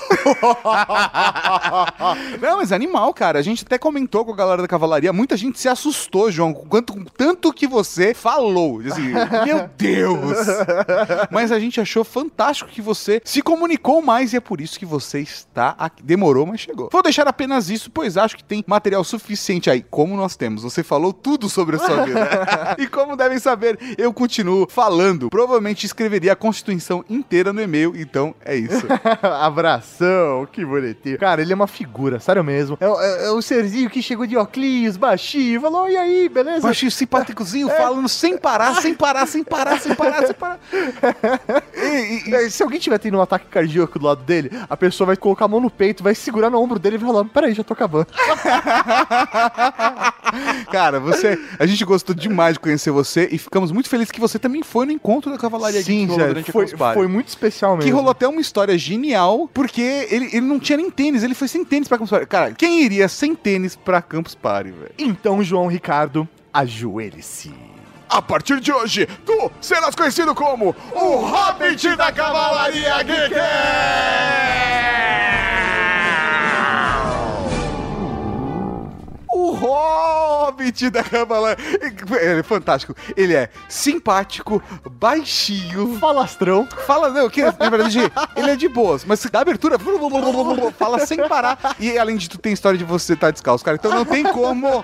[laughs] Não, mas é animal, cara. A gente até comentou com a galera da cavalaria. Muita gente se assustou, João, com quanto, com tanto que você falou. Assim, meu Deus! [laughs] Mas a gente achou fantástico que você se comunicou mais e é por isso que você está aqui. Demorou, mas chegou. Vou deixar apenas isso, pois acho que tem material suficiente aí, como nós temos. Você falou tudo sobre a sua vida. [laughs] e como devem saber, eu continuo falando. Provavelmente escreveria a Constituição inteira no e-mail, então é isso. Abração, que bonitinho. Cara, ele é uma figura, sério mesmo. É, o- é, é o serzinho que chegou de óculos, baixinho, falou, e aí, beleza? Baixinho simpáticozinho, [laughs] falando sem parar, sem parar, sem parar, sem parar, sem parar. [laughs] E- e- e- É, Se alguém tiver tendo um ataque cardíaco do lado dele, a pessoa vai colocar a mão no peito, vai segurar no ombro dele e vai falar: Peraí, já tô acabando. [laughs] cara, você. A gente gostou demais de conhecer você e ficamos muito felizes que você também foi no encontro da Cavalaria Sim, que rolou já, durante foi, foi muito especial mesmo. Que rolou até uma história genial, porque ele, ele não tinha nem tênis, ele foi sem tênis pra Campus Party. Cara, quem iria sem tênis pra Campus Party, velho? Então, João Ricardo, ajoelhe-se. A partir de hoje, tu serás conhecido como o Hobbit da Cavalaria Geek! Hobbit da Cavalaria. Ele é fantástico. Ele é simpático, baixinho. Falastrão. Fala, não, que na verdade ele é de boas, mas da abertura, fala sem parar. E além de tudo, tem história de você estar descalço, cara. Então não tem como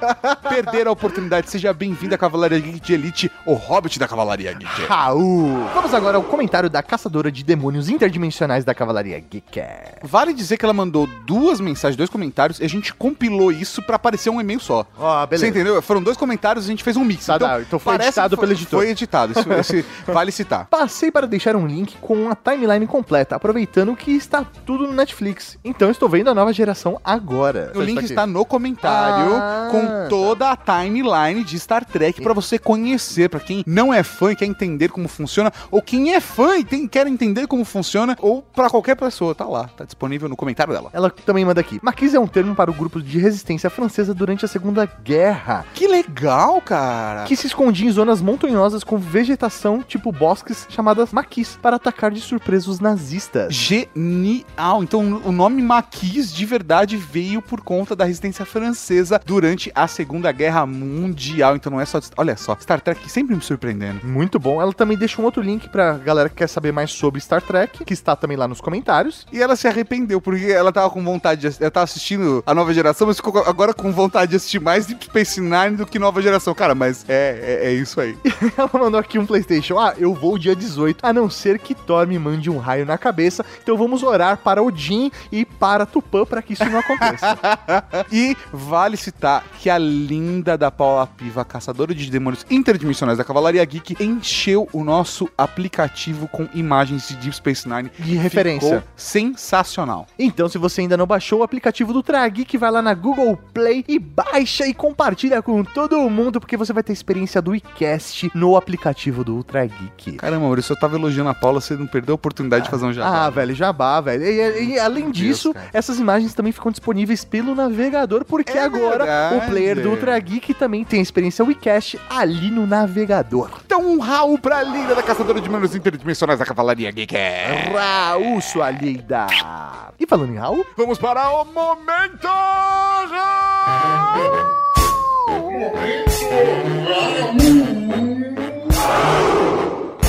perder a oportunidade. Seja bem-vindo à Cavalaria Geek de Elite, o Hobbit da Cavalaria Geek. Raul. Vamos agora ao comentário da caçadora de demônios interdimensionais da Cavalaria Geek. Vale dizer que ela mandou duas mensagens, dois comentários, e a gente compilou isso pra aparecer um e-mail só. Ó, Você entendeu? Foram dois comentários e a gente fez um mix. Tá, tá. Então foi editado foi- pelo editor. Foi editado, isso, esse [laughs] vale citar. Passei para deixar um link com a timeline completa, aproveitando que está tudo no Netflix. Então estou vendo a nova geração agora. O link está no comentário Ah, com toda a timeline de Star Trek pra você conhecer, Pra quem não é fã e quer entender como funciona, ou quem é fã e tem- quer entender como funciona, ou pra qualquer pessoa, tá lá, tá disponível no comentário dela. Ela também manda aqui. Maquis é um termo para o grupo de resistência francesa durante a Segunda Guerra, Que legal, cara. que se escondia em zonas montanhosas com vegetação tipo bosques chamadas maquis para atacar de surpresa os nazistas. Genial! Então o nome Maquis de verdade veio por conta da resistência francesa durante a Segunda Guerra Mundial. Então não é só. Olha só, Star Trek sempre me surpreendendo. Muito bom. Ela também deixa um outro link pra galera que quer saber mais sobre Star Trek, que está também lá nos comentários. E ela se arrependeu, porque ela tava com vontade de. Ela tava assistindo a nova geração, mas ficou agora com vontade de assistir mais Deep Space Nine do que nova geração. Cara, mas é, é, é isso aí. [laughs] Ela mandou aqui um PlayStation. Ah, eu vou dia 18, a não ser que Thor me mande um raio na cabeça. Então vamos orar para Odin e para Tupã para que isso não aconteça. [laughs] e vale citar que a linda da Paula Piva, caçadora de demônios interdimensionais da Cavalaria Geek, encheu o nosso aplicativo com imagens de Deep Space Nine. De referência. Sensacional. Então, se você ainda não baixou o aplicativo do Trageek, vai lá na Google Play e baixa e compartilha com todo mundo, porque você vai ter experiência do iCast no aplicativo do Ultra Geek. Caramba, Maurício, eu tava elogiando a Paula, você não perdeu a oportunidade de fazer um jabá. Ah, velho, jabá, velho. E, e- além Deus, disso, cara. essas imagens também ficam disponíveis pelo navegador, porque É agora verdade. o player do Ultra Geek também tem a experiência WeCast ali no navegador. Então, um Raul pra linda da caçadora de demônios interdimensionais da Cavalaria Geek. Raul, sua linda! E falando em Raul, Vamos para o momento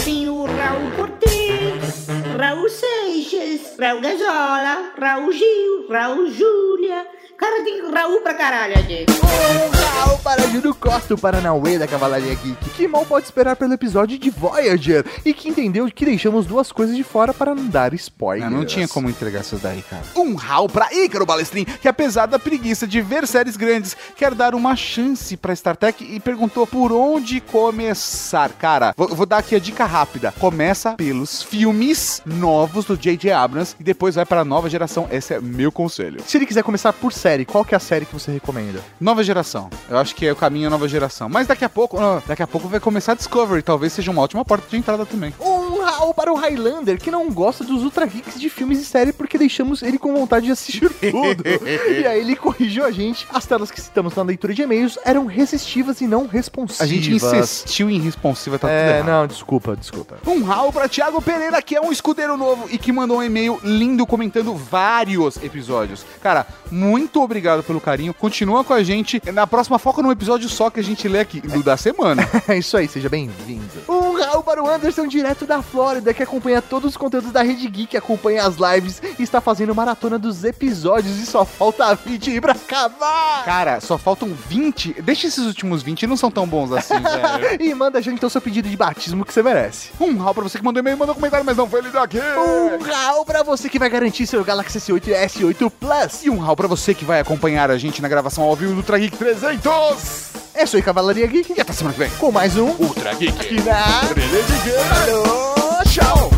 Tem o Raul Cortez, Raul Seixas, Raul Gazola, Raul Gil, Raul Júlia. Cara, tem Raul pra caralho, gente. um Raul para Júlio Costa, o Paranauê da Cavalaria Geek, que mal pode esperar pelo episódio de Voyager, e que entendeu que deixamos duas coisas de fora para não dar spoilers. Não, não tinha como entregar essas daí, cara. Um Raul pra Ícaro Balestrin, que apesar da preguiça de ver séries grandes, quer dar uma chance pra Star Trek e perguntou por onde começar. Cara, vou, vou dar aqui a dica rápida. Começa pelos filmes novos do J.J. Abrams e depois vai pra nova geração. Esse é meu conselho. Se ele quiser começar por série, qual que é a série que você recomenda? Nova geração. Eu acho que é o caminho à nova geração. Mas daqui a pouco, ah, daqui a pouco vai começar a Discovery. Talvez seja uma ótima porta de entrada também. Um Raul para o Highlander, que não gosta dos Ultra Geeks de filmes e série porque deixamos ele com vontade de assistir [laughs] tudo. e aí ele corrigiu a gente. As telas que citamos na leitura de e-mails eram resistivas e não responsivas. A gente insistiu em responsiva, tá tudo É, errado. não, desculpa, desculpa. Um Raul pra Thiago Pereira, que é um escudeiro novo e que mandou um e-mail lindo comentando vários episódios. Cara, muito obrigado pelo carinho. Continua com a gente. Na próxima, foca num episódio só que a gente lê aqui, do da semana. [laughs] É isso aí, seja bem-vindo. Raul para o Anderson, direto da Flórida, que acompanha todos os conteúdos da Rede Geek, acompanha as lives e está fazendo maratona dos episódios e só falta 20 pra acabar. Cara, só faltam 20. Deixa esses últimos 20, não são tão bons assim, [laughs] velho. E manda já então seu pedido de batismo que você merece. Um Raul pra você que mandou e-mail, mandou comentário, mas não foi lido aqui. Um Raul pra você que vai garantir seu Galaxy S8 e S8 Plus. E um Raul pra você que vai acompanhar a gente na gravação ao vivo do Ultra Geek 300. É isso aí, Cavalaria Geek. E até semana que vem. Com mais um Ultra Geek. aqui na... Alô, tchau.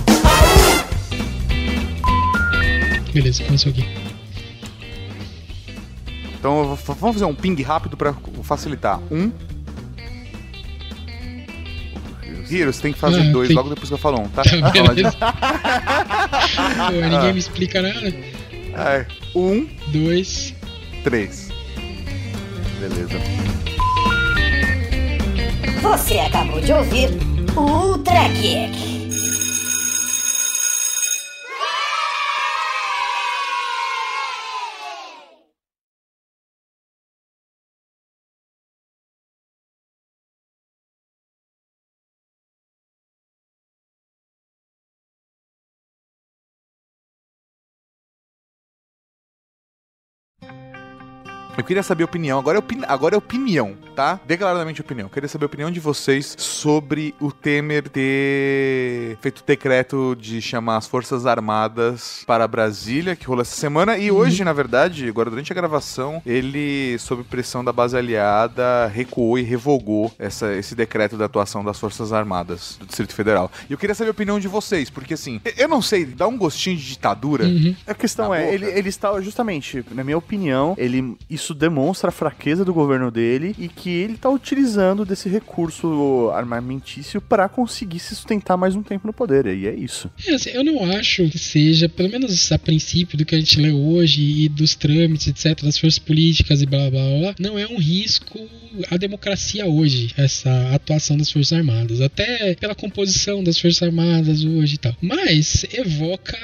Beleza, começou aqui. Então vamos fazer um ping rápido pra facilitar. Um. Hiro, você tem que fazer Ah, dois tem- logo depois que eu falo um, tá? [laughs] Tá, de-. Pô, ninguém me explica nada. É, um, Dois. três. Beleza. Você acabou de ouvir o Ultra Geek. Eu queria saber a opinião, agora é, opini agora é opinião, tá? Declaradamente opinião. Eu queria saber a opinião de vocês sobre o Temer ter feito decreto de chamar as Forças Armadas para Brasília, que rolou essa semana. E hoje, na verdade, agora durante a gravação, ele, sob pressão da base aliada, recuou e revogou essa, esse decreto da atuação das Forças Armadas do Distrito Federal. E eu queria saber a opinião de vocês, porque assim, eu não sei, dá um gostinho de ditadura. Uhum. A questão Na é, boca. ele, ele está, justamente, na minha opinião, ele, isso demonstra a fraqueza do governo dele e que ele está utilizando desse recurso armamentício para conseguir se sustentar mais um tempo no poder. E é isso. É, assim, eu não acho que seja, pelo menos a princípio do que a gente lê hoje e dos trâmites, etc., das forças políticas e blá blá blá, não é um risco à democracia hoje, essa atuação das Forças Armadas. Até pela composição das Forças Armadas hoje e tal. Mas evoca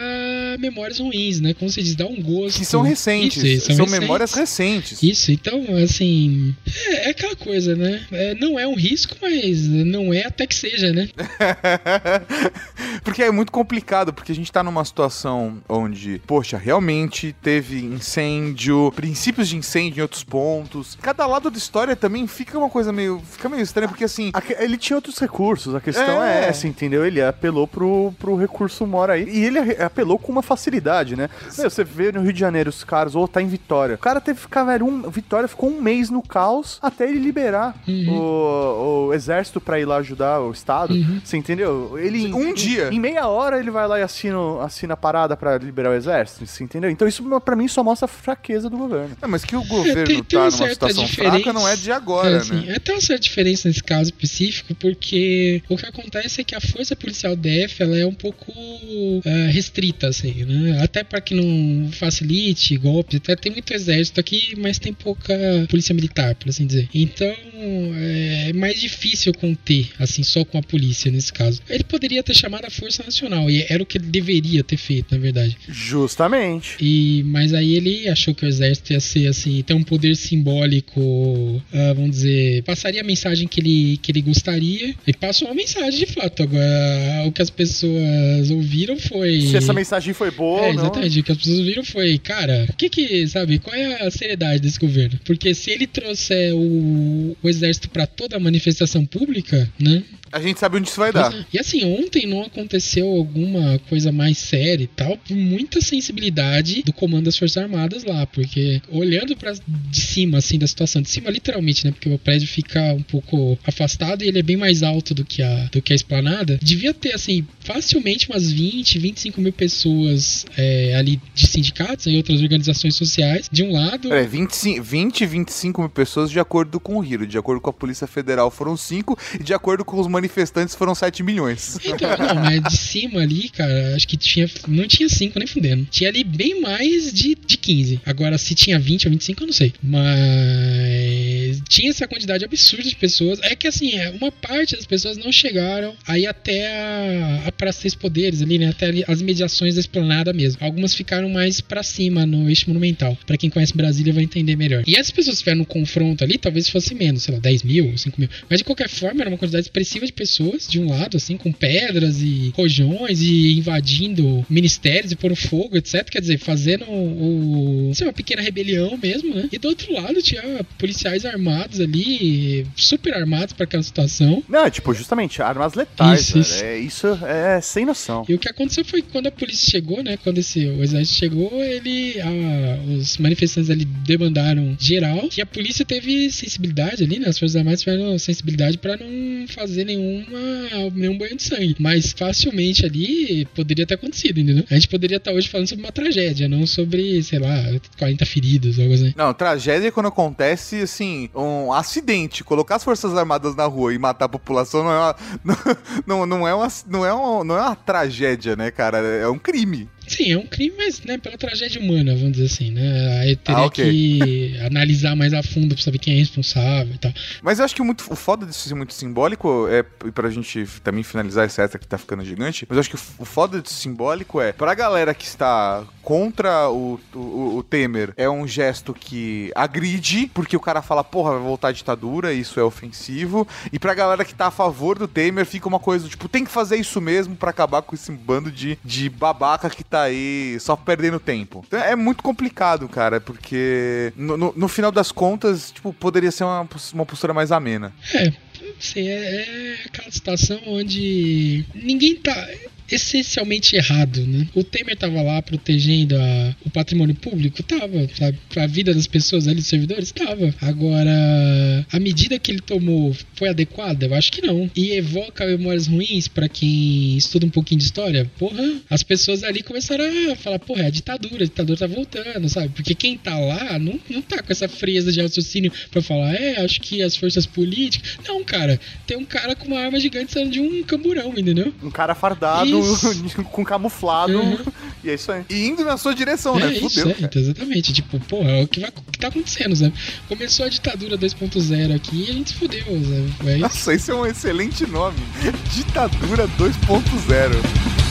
memórias ruins, né? Como você diz, dá um gosto. Que são recentes, Isso, são, recentes. memórias recentes. Isso, então, assim. É, é aquela coisa, né? É, não é um risco, mas não é até que seja, né? [laughs] porque é muito complicado, porque a gente tá numa situação onde, poxa, realmente teve incêndio, princípios de incêndio em outros pontos. Cada lado da história também fica uma coisa meio. Fica meio estranha, porque assim. Ele tinha outros recursos, a questão é, É. essa, entendeu? Ele apelou pro, pro recurso mora aí. E ele apelou com uma facilidade, né? Meu, você vê no Rio de Janeiro os caras, ou tá em Vitória. O cara teve que ficar, velho, um, Vitória ficou um mês no caos até ele liberar o, o exército pra ir lá ajudar o Estado. Você entendeu? Ele, Um dia. Em, meia hora ele vai lá e assina, assina a parada pra liberar o exército. Você entendeu? Então isso pra mim só mostra a fraqueza do governo. É, mas que o É, governo tem- tem tá uma numa situação fraca não é de agora, É, assim, né? é até uma certa diferença nesse caso específico, porque o que acontece é que a força policial DF ela é um pouco ah, restrita, assim, né? Até para que não facilite golpes, até tem muito exército aqui, mas tem pouca polícia militar, por assim dizer. Então é mais difícil conter, assim, só com a polícia nesse caso. Ele poderia ter chamado a Força Nacional, e era o que ele deveria ter feito, na verdade. Justamente. E, mas aí ele achou que o exército ia ser assim, ter um poder simbólico, ah, vamos dizer, passaria a mensagem que ele, que ele gostaria e passou uma mensagem de fato. Agora, o que as pessoas ouviram foi. Se essa mensagem foi boa É, ou não. exatamente. O que as pessoas viram foi, cara, o que que, sabe, qual é a seriedade desse governo? Porque se ele trouxer o, o exército pra toda a manifestação pública, né? A gente sabe onde isso vai dar. E assim, ontem não aconteceu alguma coisa mais séria e tal, por muita sensibilidade do comando das Forças Armadas lá, porque olhando para de cima, assim, da situação, de cima literalmente, né, porque o prédio fica um pouco afastado e ele é bem mais alto do que a, do que a esplanada, devia ter, assim, facilmente umas 20, 25 mil pessoas é, ali de sindicatos e outras organizações sociais, de um lado... É, 25, 20, 25 mil pessoas de acordo com o Hiro. De acordo com a Polícia Federal foram 5 e de acordo com os manifestantes foram 7 milhões. Então, não, mas de cima ali, cara, acho que tinha. Não tinha 5 nem fudendo. Tinha ali bem mais de, de 15. Agora, se tinha 20 ou 25, eu não sei. Mas. Tinha essa quantidade absurda de pessoas. É que assim, é, uma parte das pessoas não chegaram aí até a, a Praça Três Poderes ali, né? Até ali, as mediações da esplanada mesmo. Algumas ficaram mais pra cima no eixo monumental. Pra quem conhece Brasília vai entender melhor. E essas pessoas que estiveram no confronto ali, talvez fosse menos, sei lá, 10 mil, 5 mil. Mas de qualquer forma, era uma quantidade expressiva de pessoas de um lado, assim, com pedras e rojões e invadindo ministérios e pondo fogo, etc. Quer dizer, fazendo o, sei, uma pequena rebelião mesmo, né? E do outro lado tinha policiais armados ali, super armados pra aquela situação. Não, tipo, justamente, armas letais, Isso, isso. É, isso é sem noção. E o que aconteceu foi que quando a polícia chegou, né? Quando esse, o exército chegou, ele. a- os manifestantes ali demandaram geral. E a polícia teve sensibilidade ali, né? As Forças Armadas tiveram sensibilidade pra não fazer nenhuma, nenhum banho de sangue. Mas facilmente ali poderia ter acontecido, entendeu? A gente poderia estar hoje falando sobre uma tragédia, não sobre, sei lá, 40 feridos, algo assim. Não, tragédia é quando acontece, assim, um acidente. Colocar as Forças Armadas na rua e matar a população não é uma, [laughs] não, não, é uma, não, é uma, não é uma tragédia, né, cara? É um crime. Sim, é um crime, mas né, pela tragédia humana, vamos dizer assim, né? Aí teria Ah, ok. que [laughs] analisar mais a fundo pra saber quem é responsável e tal. Mas eu acho que o muito, o foda disso ser muito simbólico é, e pra gente também finalizar essa extra que tá ficando gigante, mas eu acho que o foda disso simbólico é, pra galera que está contra o, o, o Temer, é um gesto que agride, porque o cara fala, porra, vai voltar a ditadura, isso é ofensivo, e pra galera que tá a favor do Temer, fica uma coisa, tipo, tem que fazer isso mesmo pra acabar com esse bando de, de babaca que tá aí só perdendo tempo. Então, é muito complicado, cara, porque no, no- no final das contas, tipo, poderia ser uma, uma postura mais amena. É, assim, é, é aquela situação onde ninguém tá essencialmente errado, né? O Temer tava lá protegendo a- o patrimônio público, tava, sabe? A vida das pessoas ali, dos servidores, tava. Agora, a medida que ele tomou foi adequada? Eu acho que não. E evoca memórias ruins pra quem estuda um pouquinho de história. Porra, as pessoas ali começaram a falar, porra, é a ditadura, a ditadura tá voltando, sabe? Porque quem tá lá não, não tá com essa frieza de raciocínio pra falar, é, acho que as forças políticas. Não, cara, tem um cara com uma arma gigante saindo de um camburão, entendeu? Um cara fardado, Isso. [laughs] com camuflado. Uhum. E é isso aí. E indo na sua direção, é né? isso, Fudeu. é, então, exatamente. Tipo, porra, é o que, vai, o que tá acontecendo, sabe? Começou a ditadura 2.0 aqui e a gente se fudeu, sabe? É isso. Nossa, esse é um excelente nome. Ditadura 2.0.